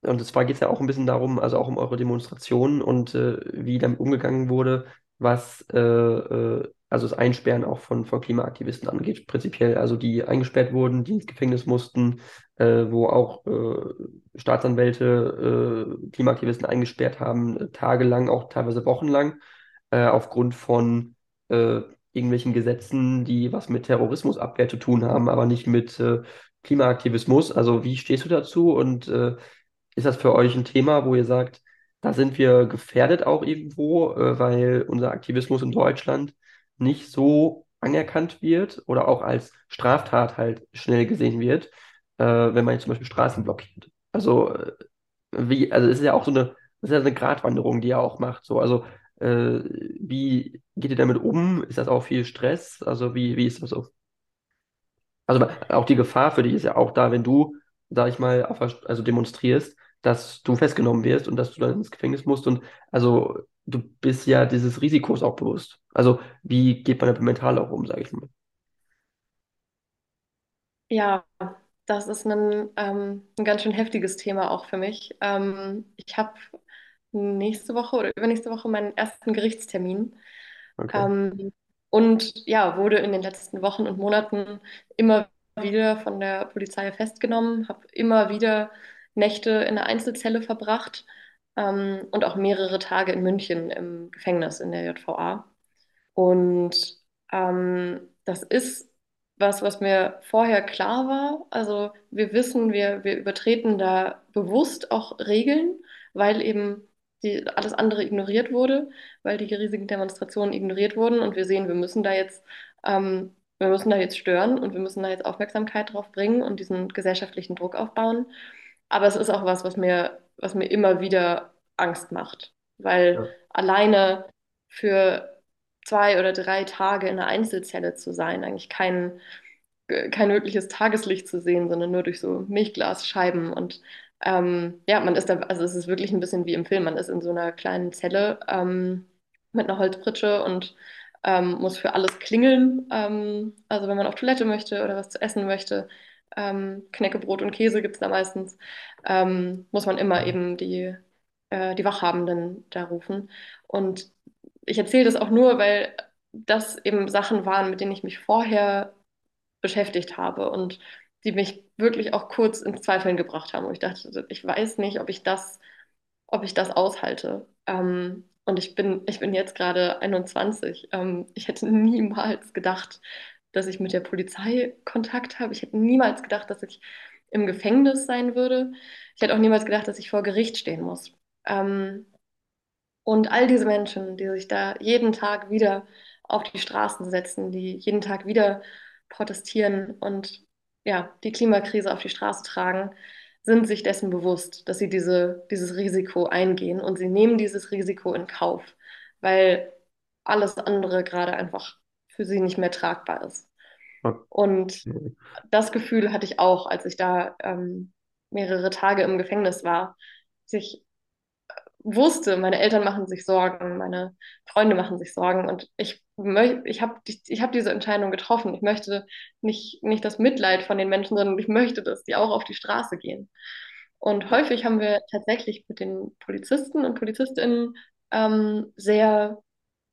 Und zwar geht es ja auch ein bisschen darum, also auch um eure Demonstrationen und äh, wie damit umgegangen wurde, was äh, äh, also das Einsperren auch von, von Klimaaktivisten angeht, prinzipiell, also die eingesperrt wurden, die ins Gefängnis mussten, äh, wo auch äh, Staatsanwälte äh, Klimaaktivisten eingesperrt haben, äh, tagelang, auch teilweise wochenlang, äh, aufgrund von äh, irgendwelchen Gesetzen, die was mit Terrorismusabwehr zu tun haben, aber nicht mit Klimaaktivismus. Also wie stehst du dazu und ist das für euch ein Thema, wo ihr sagt, da sind wir gefährdet auch irgendwo, weil unser Aktivismus in Deutschland nicht so anerkannt wird oder auch als Straftat halt schnell gesehen wird, äh, wenn man jetzt zum Beispiel Straßen blockiert? Also, äh, wie, also es ist ja auch so eine, das ist ja eine Gratwanderung, die ihr auch macht. So, also, äh, wie geht ihr damit um? Ist das auch viel Stress? Also, wie, wie ist das so? Also auch die Gefahr für dich ist ja auch da, wenn du, sag ich mal, auf, also demonstrierst, dass du festgenommen wirst und dass du dann ins Gefängnis musst. Und also du bist ja dieses Risikos auch bewusst. Also wie geht man damit mental auch um, sage ich mal. Ja, das ist ein, ähm, ein ganz schön heftiges Thema auch für mich. Ähm, ich habe nächste Woche oder übernächste Woche meinen ersten Gerichtstermin. Okay. Ähm, und ja, wurde in den letzten Wochen und Monaten immer wieder von der Polizei festgenommen, habe immer wieder Nächte in einer Einzelzelle verbracht ähm, und auch mehrere Tage in München im Gefängnis in der JVA. Und ähm, das ist was, was mir vorher klar war. Also wir wissen, wir, wir übertreten da bewusst auch Regeln, weil eben die, alles andere ignoriert wurde, weil die riesigen Demonstrationen ignoriert wurden. Und wir sehen, wir müssen da jetzt, ähm, wir müssen da jetzt stören und wir müssen da jetzt Aufmerksamkeit drauf bringen und diesen gesellschaftlichen Druck aufbauen. Aber es ist auch was, was mir, was mir immer wieder Angst macht, weil Ja. alleine für zwei oder drei Tage in einer Einzelzelle zu sein, eigentlich kein, kein wirkliches Tageslicht zu sehen, sondern nur durch so Milchglasscheiben. Und ähm, ja, man ist da, also es ist wirklich ein bisschen wie im Film. Man ist in so einer kleinen Zelle ähm, mit einer Holzpritsche und ähm, muss für alles klingeln. Ähm, also wenn man auf Toilette möchte oder was zu essen möchte, ähm, Knäckebrot und Käse gibt es da meistens, ähm, muss man immer eben die, äh, die Wachhabenden da rufen. Und ich erzähle das auch nur, weil das eben Sachen waren, mit denen ich mich vorher beschäftigt habe und die mich wirklich auch kurz ins Zweifeln gebracht haben. Und ich dachte, ich weiß nicht, ob ich das, ob ich das aushalte. Ähm, Und ich bin, ich bin jetzt gerade 21. Ähm, ich hätte niemals gedacht, dass ich mit der Polizei Kontakt habe. Ich hätte niemals gedacht, dass ich im Gefängnis sein würde. Ich hätte auch niemals gedacht, dass ich vor Gericht stehen muss. Ähm, und all diese Menschen, die sich da jeden Tag wieder auf die Straßen setzen, die jeden Tag wieder protestieren und ja, die Klimakrise auf die Straße tragen, sind sich dessen bewusst, dass sie diese, dieses Risiko eingehen und sie nehmen dieses Risiko in Kauf, weil alles andere gerade einfach für sie nicht mehr tragbar ist. Und das Gefühl hatte ich auch, als ich da ähm, mehrere Tage im Gefängnis war, sich wusste, meine Eltern machen sich Sorgen, meine Freunde machen sich Sorgen und ich, ich habe ich hab diese Entscheidung getroffen. Ich möchte nicht, nicht das Mitleid von den Menschen, sondern ich möchte, dass die auch auf die Straße gehen. Und häufig haben wir tatsächlich mit den Polizisten und Polizistinnen ähm, sehr,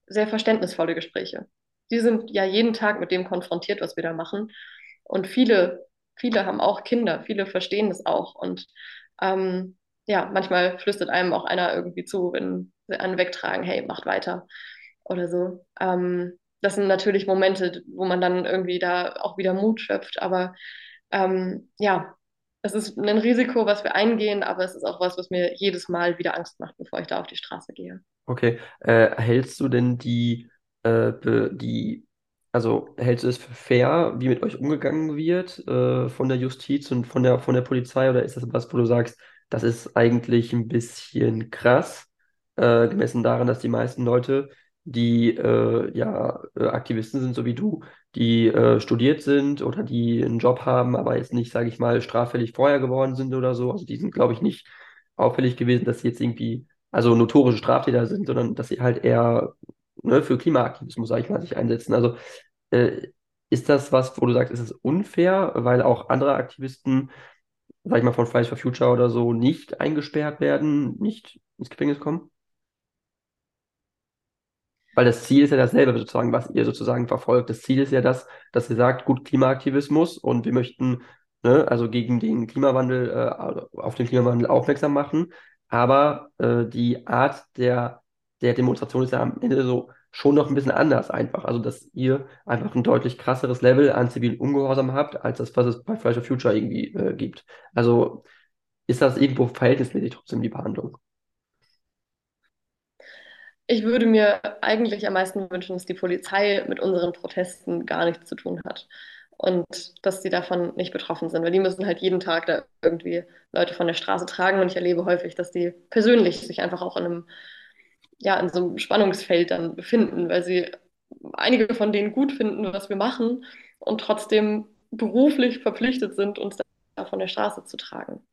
sehr verständnisvolle Gespräche. Die sind ja jeden Tag mit dem konfrontiert, was wir da machen. Und viele, viele haben auch Kinder, viele verstehen das auch. Und ähm, ja, manchmal flüstert einem auch einer irgendwie zu, wenn sie einen wegtragen, hey, macht weiter oder so. Ähm, das sind natürlich Momente, wo man dann irgendwie da auch wieder Mut schöpft, aber ähm, ja, es ist ein Risiko, was wir eingehen, aber es ist auch was, was mir jedes Mal wieder Angst macht, bevor ich da auf die Straße gehe. Okay, äh, hältst du denn die, äh, die, also hältst du es für fair, wie mit euch umgegangen wird äh, von der Justiz und von der, von der Polizei, oder ist das was, wo du sagst, das ist eigentlich ein bisschen krass, äh, gemessen daran, dass die meisten Leute, die äh, ja äh, Aktivisten sind, so wie du, die äh, studiert sind oder die einen Job haben, aber jetzt nicht, sage ich mal, straffällig vorher geworden sind oder so. Also die sind, glaube ich, nicht auffällig gewesen, dass sie jetzt irgendwie, also notorische Straftäter sind, sondern dass sie halt eher ne, für Klimaaktivismus, sage ich mal, sich einsetzen. Also äh, ist das was, wo du sagst, ist es unfair, weil auch andere Aktivisten sag ich mal, von Fridays for Future oder so nicht eingesperrt werden, nicht ins Gefängnis kommen? Weil das Ziel ist ja dasselbe, sozusagen, was ihr sozusagen verfolgt. Das Ziel ist ja das, dass ihr sagt, gut, Klimaaktivismus und wir möchten, ne, also gegen den Klimawandel, äh, auf den Klimawandel aufmerksam machen. Aber äh, die Art der, der Demonstration ist ja am Ende so schon noch ein bisschen anders einfach. Also, dass ihr einfach ein deutlich krasseres Level an zivilen Ungehorsam habt, als das, was es bei Fridays for Future irgendwie äh, gibt. Also ist das irgendwo verhältnismäßig trotzdem die Behandlung? Ich würde mir eigentlich am meisten wünschen, dass die Polizei mit unseren Protesten gar nichts zu tun hat und dass sie davon nicht betroffen sind, weil die müssen halt jeden Tag da irgendwie Leute von der Straße tragen und ich erlebe häufig, dass die persönlich sich einfach auch in einem ja, in so einem Spannungsfeld dann befinden, weil sie einige von denen gut finden, was wir machen und trotzdem beruflich verpflichtet sind, uns da von der Straße zu tragen.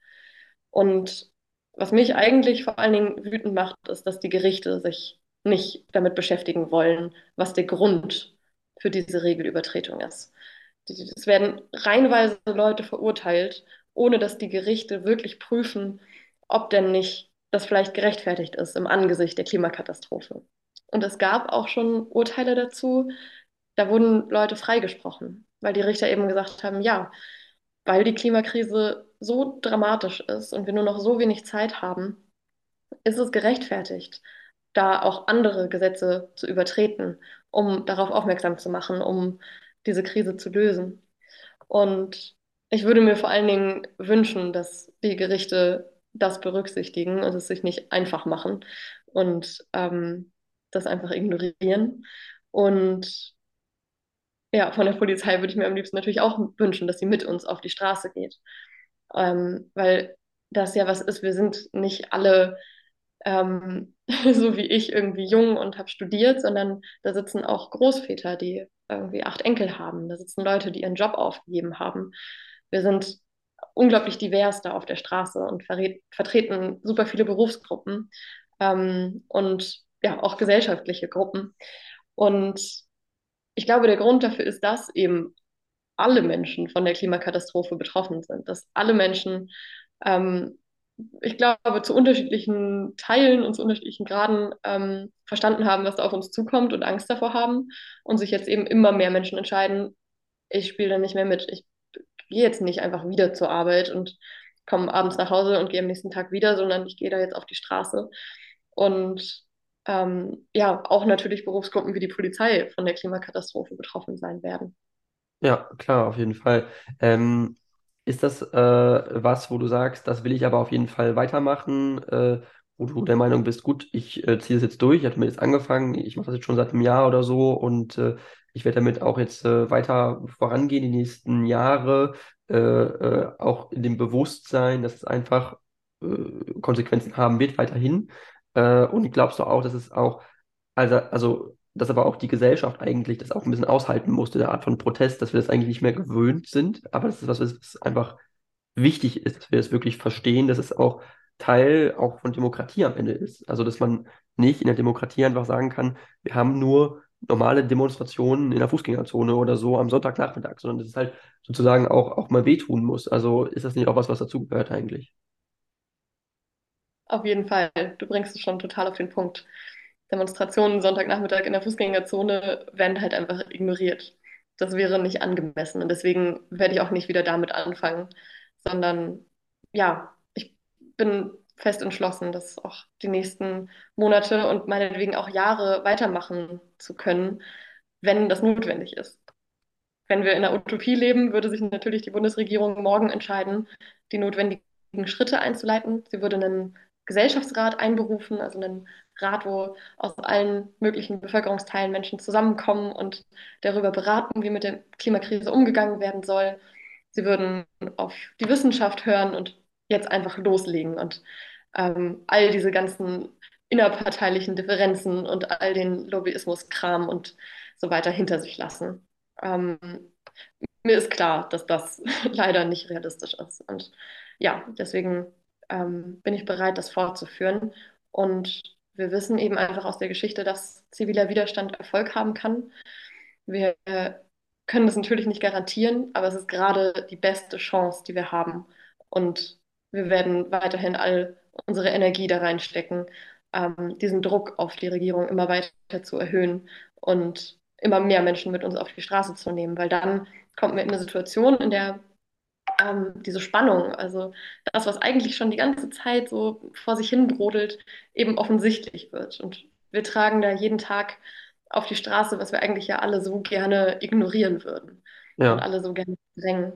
Und was mich eigentlich vor allen Dingen wütend macht, ist, dass die Gerichte sich nicht damit beschäftigen wollen, was der Grund für diese Regelübertretung ist. Es werden reihenweise Leute verurteilt, ohne dass die Gerichte wirklich prüfen, ob denn nicht das vielleicht gerechtfertigt ist im Angesicht der Klimakatastrophe. Und es gab auch schon Urteile dazu, da wurden Leute freigesprochen, weil die Richter eben gesagt haben, ja, weil die Klimakrise so dramatisch ist und wir nur noch so wenig Zeit haben, ist es gerechtfertigt, da auch andere Gesetze zu übertreten, um darauf aufmerksam zu machen, um diese Krise zu lösen. Und ich würde mir vor allen Dingen wünschen, dass die Gerichte das berücksichtigen und es sich nicht einfach machen und ähm, das einfach ignorieren. Und ja, von der Polizei würde ich mir am liebsten natürlich auch wünschen, dass sie mit uns auf die Straße geht. Ähm, weil das ja was ist, wir sind nicht alle ähm, so wie ich irgendwie jung und habe studiert, sondern da sitzen auch Großväter, die irgendwie acht Enkel haben. Da sitzen Leute, die ihren Job aufgegeben haben. Wir sind unglaublich divers da auf der Straße und vertreten super viele Berufsgruppen ähm, und ja, auch gesellschaftliche Gruppen. Und ich glaube, der Grund dafür ist, dass eben alle Menschen von der Klimakatastrophe betroffen sind, dass alle Menschen, ähm, ich glaube, zu unterschiedlichen Teilen und zu unterschiedlichen Graden ähm, verstanden haben, was da auf uns zukommt und Angst davor haben und sich jetzt eben immer mehr Menschen entscheiden, ich spiele da nicht mehr mit, ich gehe jetzt nicht einfach wieder zur Arbeit und komme abends nach Hause und gehe am nächsten Tag wieder, sondern ich gehe da jetzt auf die Straße. Und ähm, ja auch natürlich Berufsgruppen wie die Polizei von der Klimakatastrophe betroffen sein werden. Ja, klar, auf jeden Fall. Ähm, ist das äh, was, wo du sagst, das will ich aber auf jeden Fall weitermachen, äh, wo du der Meinung bist, gut, ich äh, ziehe das jetzt durch, ich habe mir jetzt angefangen, ich mache das jetzt schon seit einem Jahr oder so und äh, ich werde damit auch jetzt äh, weiter vorangehen die nächsten Jahre, äh, äh, auch in dem Bewusstsein, dass es einfach äh, Konsequenzen haben wird weiterhin. Äh, und glaubst du auch, dass es auch, also, also dass aber auch die Gesellschaft eigentlich das auch ein bisschen aushalten musste, der Art von Protest, dass wir das eigentlich nicht mehr gewöhnt sind, aber das ist was, was einfach wichtig ist, dass wir das wirklich verstehen, dass es auch Teil auch von Demokratie am Ende ist. Also, dass man nicht in der Demokratie einfach sagen kann, wir haben nur normale Demonstrationen in der Fußgängerzone oder so am Sonntagnachmittag, sondern dass es halt sozusagen auch, auch mal wehtun muss. Also ist das nicht auch was, was dazugehört eigentlich? Auf jeden Fall, du bringst es schon total auf den Punkt. Demonstrationen Sonntagnachmittag in der Fußgängerzone werden halt einfach ignoriert. Das wäre nicht angemessen und deswegen werde ich auch nicht wieder damit anfangen, sondern ja, ich bin fest entschlossen, das auch die nächsten Monate und meinetwegen auch Jahre weitermachen zu können, wenn das notwendig ist. Wenn wir in einer Utopie leben, würde sich natürlich die Bundesregierung morgen entscheiden, die notwendigen Schritte einzuleiten. Sie würde einen Gesellschaftsrat einberufen, also einen Rat, wo aus allen möglichen Bevölkerungsteilen Menschen zusammenkommen und darüber beraten, wie mit der Klimakrise umgegangen werden soll. Sie würden auf die Wissenschaft hören und jetzt einfach loslegen und ähm, all diese ganzen innerparteilichen Differenzen und all den Lobbyismus-Kram und so weiter hinter sich lassen. Ähm, mir ist klar, dass das leider nicht realistisch ist. Und ja, deswegen ähm, bin ich bereit, das fortzuführen. Und wir wissen eben einfach aus der Geschichte, dass ziviler Widerstand Erfolg haben kann. Wir können das natürlich nicht garantieren, aber es ist gerade die beste Chance, die wir haben. Und wir werden weiterhin all unsere Energie da reinstecken, ähm, diesen Druck auf die Regierung immer weiter zu erhöhen und immer mehr Menschen mit uns auf die Straße zu nehmen, weil dann kommt man in eine Situation, in der ähm, diese Spannung, also das, was eigentlich schon die ganze Zeit so vor sich hin brodelt, eben offensichtlich wird. Und wir tragen da jeden Tag auf die Straße, was wir eigentlich ja alle so gerne ignorieren würden und Ja. alle so gerne drängen.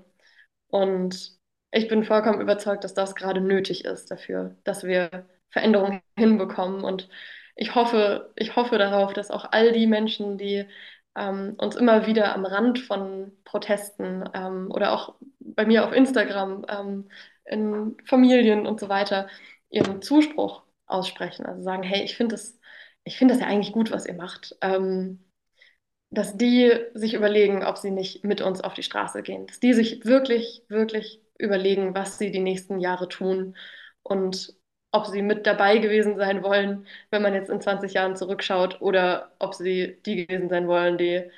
Und ich bin vollkommen überzeugt, dass das gerade nötig ist dafür, dass wir Veränderungen hinbekommen. Und ich hoffe, ich hoffe darauf, dass auch all die Menschen, die ähm, uns immer wieder am Rand von Protesten ähm, oder auch bei mir auf Instagram, ähm, in Familien und so weiter, ihren Zuspruch aussprechen. Also sagen, hey, ich finde das, ich finde das ja eigentlich gut, was ihr macht. Ähm, dass die sich überlegen, ob sie nicht mit uns auf die Straße gehen. Dass die sich wirklich, wirklich überlegen, was sie die nächsten Jahre tun und ob sie mit dabei gewesen sein wollen, wenn man jetzt in 20 Jahren zurückschaut, oder ob sie die gewesen sein wollen, die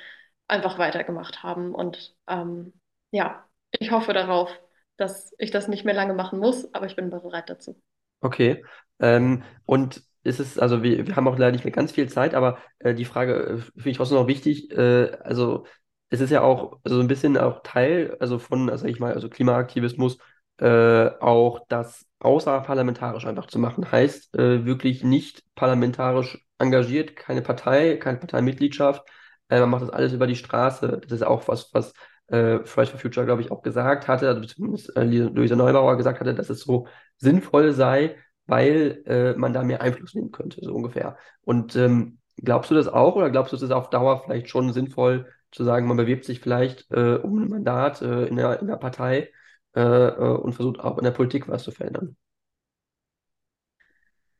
einfach weitergemacht haben. Und ähm, ja, ich hoffe darauf, dass ich das nicht mehr lange machen muss, aber ich bin bereit dazu. Okay. Ähm, und ist es, also wir, wir haben auch leider nicht mehr ganz viel Zeit, aber äh, die Frage äh, finde ich trotzdem noch wichtig. Äh, also es ist ja auch so ein bisschen auch Teil, also von, sag ich mal, also Klimaaktivismus, äh, auch das außerparlamentarisch einfach zu machen. Heißt äh, wirklich nicht parlamentarisch engagiert, keine Partei, keine Parteimitgliedschaft. Äh, man macht das alles über die Straße. Das ist auch was, was äh, Fridays for Future, glaube ich, auch gesagt hatte, also zumindest äh, Luisa Neubauer gesagt hatte, dass es so sinnvoll sei, weil äh, man da mehr Einfluss nehmen könnte, so ungefähr. Und ähm, glaubst du das auch oder glaubst du, es ist auf Dauer vielleicht schon sinnvoll zu sagen, man bewirbt sich vielleicht äh, um ein Mandat äh, in der, in der Partei äh, äh, und versucht auch in der Politik was zu verändern?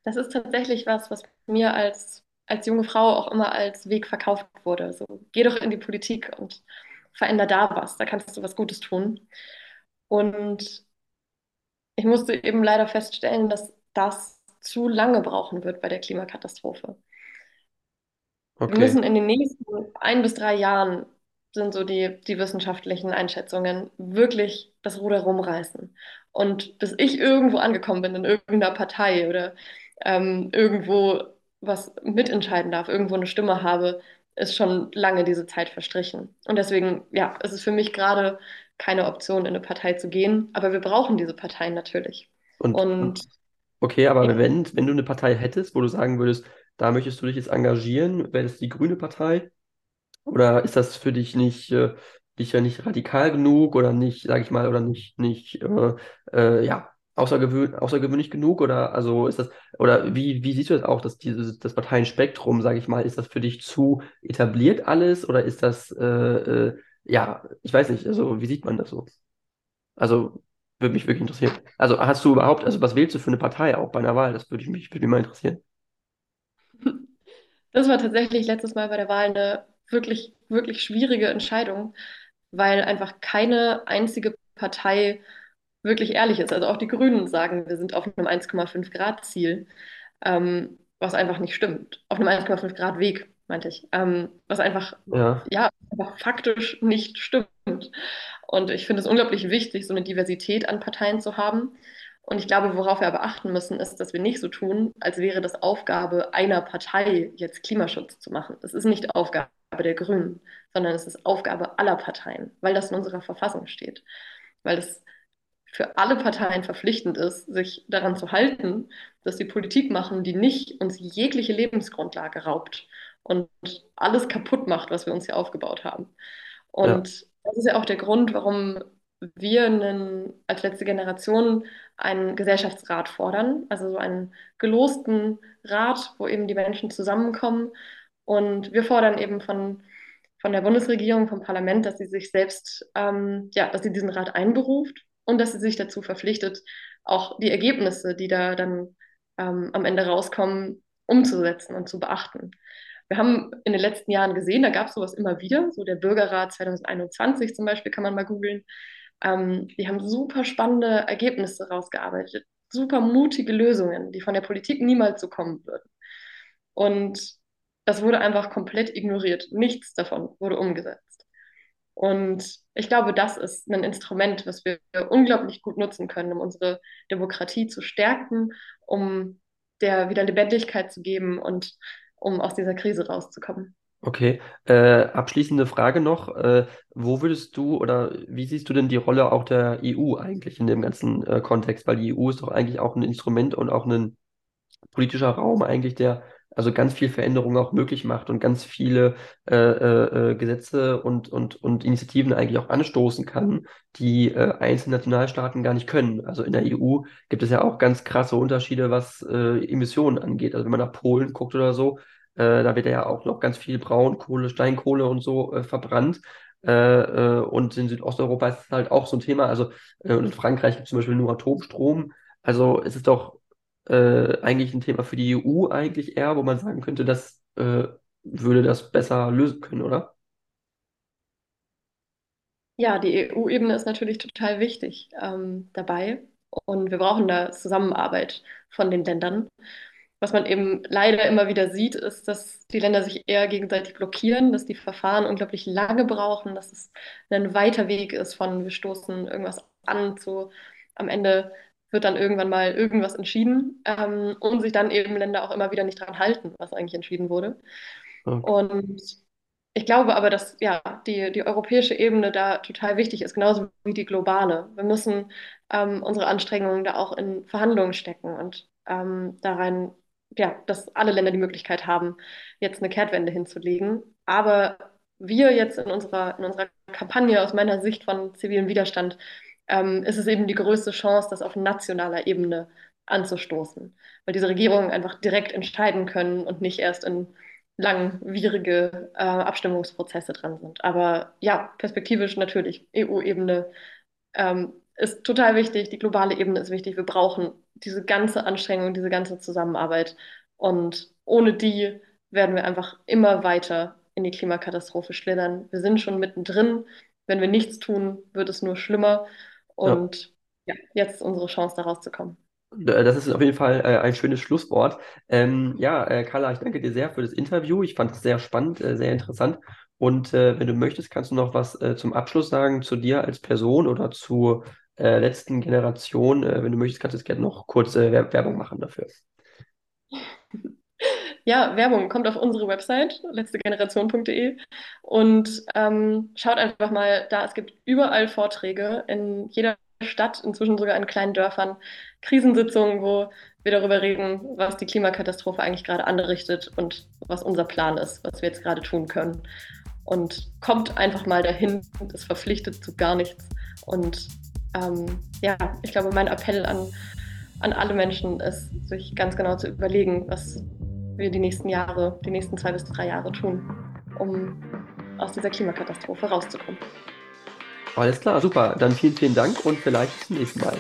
Das ist tatsächlich was, was mir als, als junge Frau auch immer als Weg verkauft wurde. So, geh doch in die Politik und veränder da was, da kannst du was Gutes tun. Und ich musste eben leider feststellen, dass das zu lange brauchen wird bei der Klimakatastrophe. Wir Okay. müssen in den nächsten ein bis drei Jahren, sind so die, die wissenschaftlichen Einschätzungen, wirklich das Ruder rumreißen. Und bis ich irgendwo angekommen bin in irgendeiner Partei oder ähm, irgendwo was mitentscheiden darf, irgendwo eine Stimme habe, ist schon lange diese Zeit verstrichen. Und deswegen, ja, es ist für mich gerade keine Option, in eine Partei zu gehen, aber wir brauchen diese Parteien natürlich. Und, und Und okay, aber ja, wenn, wenn du eine Partei hättest, wo du sagen würdest, da möchtest du dich jetzt engagieren? Wäre das die Grüne Partei? Oder ist das für dich nicht, äh, dich ja nicht radikal genug oder nicht, sage ich mal, oder nicht, nicht, äh, äh, ja, außergewöhn außergewöhnlich genug? Oder also ist das, oder wie, wie siehst du das auch, dass dieses, das Parteienspektrum, sage ich mal, ist das für dich zu etabliert alles oder ist das, äh, äh, ja, ich weiß nicht, also wie sieht man das so? Also würde mich wirklich interessieren. Also hast du überhaupt, also was wählst du für eine Partei auch bei einer Wahl? Das würde ich mich, würde mich mal interessieren. Das war tatsächlich letztes Mal bei der Wahl eine wirklich, wirklich schwierige Entscheidung, weil einfach keine einzige Partei wirklich ehrlich ist. Also auch die Grünen sagen, wir sind auf einem 1,5 Grad Ziel, ähm, was einfach nicht stimmt. Auf einem 1,5 Grad Weg, meinte ich. Ähm, was einfach, Ja, ja, einfach faktisch nicht stimmt. Und ich finde es unglaublich wichtig, so eine Diversität an Parteien zu haben. Und ich glaube, worauf wir aber achten müssen, ist, dass wir nicht so tun, als wäre das Aufgabe einer Partei, jetzt Klimaschutz zu machen. Das ist nicht Aufgabe der Grünen, sondern es ist Aufgabe aller Parteien, weil das in unserer Verfassung steht. Weil das für alle Parteien verpflichtend ist, sich daran zu halten, dass sie Politik machen, die nicht uns jegliche Lebensgrundlage raubt und alles kaputt macht, was wir uns hier aufgebaut haben. ja, Und das ist ja auch der Grund, warum wir einen, als letzte Generation einen Gesellschaftsrat fordern, also so einen gelosten Rat, wo eben die Menschen zusammenkommen. Und wir fordern eben von, von der Bundesregierung, vom Parlament, dass sie sich selbst, ähm, ja, dass sie diesen Rat einberuft und dass sie sich dazu verpflichtet, auch die Ergebnisse, die da dann ähm, am Ende rauskommen, umzusetzen und zu beachten. Wir haben in den letzten Jahren gesehen, da gab es sowas immer wieder, so der Bürgerrat 2021 zum Beispiel kann man mal googeln. Ähm, die haben super spannende Ergebnisse rausgearbeitet, super mutige Lösungen, die von der Politik niemals so kommen würden. Und das wurde einfach komplett ignoriert. Nichts davon wurde umgesetzt. Und ich glaube, das ist ein Instrument, was wir unglaublich gut nutzen können, um unsere Demokratie zu stärken, um der wieder Lebendigkeit zu geben und um aus dieser Krise rauszukommen. Okay. Äh, abschließende Frage noch. Äh, wo würdest du oder wie siehst du denn die Rolle auch der EU eigentlich in dem ganzen äh, Kontext? Weil die EU ist doch eigentlich auch ein Instrument und auch ein politischer Raum eigentlich, der also ganz viel Veränderung auch möglich macht und ganz viele äh, äh, äh, Gesetze und, und, und Initiativen eigentlich auch anstoßen kann, die äh, einzelne Nationalstaaten gar nicht können. Also in der EU gibt es ja auch ganz krasse Unterschiede, was äh, Emissionen angeht. Also wenn man nach Polen guckt oder so, äh, da wird ja auch noch ganz viel Braunkohle, Steinkohle und so äh, verbrannt. Äh, äh, und in Südosteuropa ist es halt auch so ein Thema. Also äh, in Frankreich gibt es zum Beispiel nur Atomstrom. Also es ist doch äh, eigentlich ein Thema für die EU eigentlich eher, wo man sagen könnte, das würde das besser lösen können, oder? Ja, die EU-Ebene ist natürlich total wichtig ähm, dabei und wir brauchen da Zusammenarbeit von den Ländern. Was man eben leider immer wieder sieht, ist, dass die Länder sich eher gegenseitig blockieren, dass die Verfahren unglaublich lange brauchen, dass es ein weiter Weg ist von wir stoßen irgendwas an zu am Ende wird dann irgendwann mal irgendwas entschieden ähm, und sich dann eben Länder auch immer wieder nicht dran halten, was eigentlich entschieden wurde. Okay. Und ich glaube aber, dass ja, die, die europäische Ebene da total wichtig ist, genauso wie die globale. Wir müssen ähm, unsere Anstrengungen da auch in Verhandlungen stecken und ähm, da rein, ja, dass alle Länder die Möglichkeit haben, jetzt eine Kehrtwende hinzulegen. Aber wir jetzt in unserer, in unserer Kampagne aus meiner Sicht von zivilem Widerstand ähm, ist es eben die größte Chance, das auf nationaler Ebene anzustoßen, weil diese Regierungen einfach direkt entscheiden können und nicht erst in langwierige äh, Abstimmungsprozesse dran sind. Aber ja, perspektivisch natürlich. EU-Ebene ähm, ist total wichtig, die globale Ebene ist wichtig. Wir brauchen diese ganze Anstrengung, diese ganze Zusammenarbeit. Und ohne die werden wir einfach immer weiter in die Klimakatastrophe schlittern. Wir sind schon mittendrin. Wenn wir nichts tun, wird es nur schlimmer. Ja. Und ja, jetzt ist unsere Chance, da rauszukommen. Das ist auf jeden Fall äh, ein schönes Schlusswort. Ähm, ja, äh, Carla, ich danke dir sehr für das Interview. Ich fand es sehr spannend, äh, sehr interessant. Und äh, wenn du möchtest, kannst du noch was äh, zum Abschluss sagen zu dir als Person oder zur äh, letzten Generation. Äh, wenn du möchtest, kannst du jetzt gerne noch kurz äh, Wer- Werbung machen dafür. Ja, Werbung kommt auf unsere Website, letztegeneration.de und ähm, schaut einfach mal da. Es gibt überall Vorträge in jeder Stadt, inzwischen sogar in kleinen Dörfern, Krisensitzungen, wo wir darüber reden, was die Klimakatastrophe eigentlich gerade anrichtet und was unser Plan ist, was wir jetzt gerade tun können. Und kommt einfach mal dahin, das verpflichtet zu gar nichts. Und ähm, ja, ich glaube, mein Appell an, an alle Menschen ist, sich ganz genau zu überlegen, was wir die nächsten Jahre, die nächsten zwei bis drei Jahre tun, um aus dieser Klimakatastrophe rauszukommen. Alles klar, super. Dann vielen, vielen Dank und vielleicht bis zum nächsten Mal.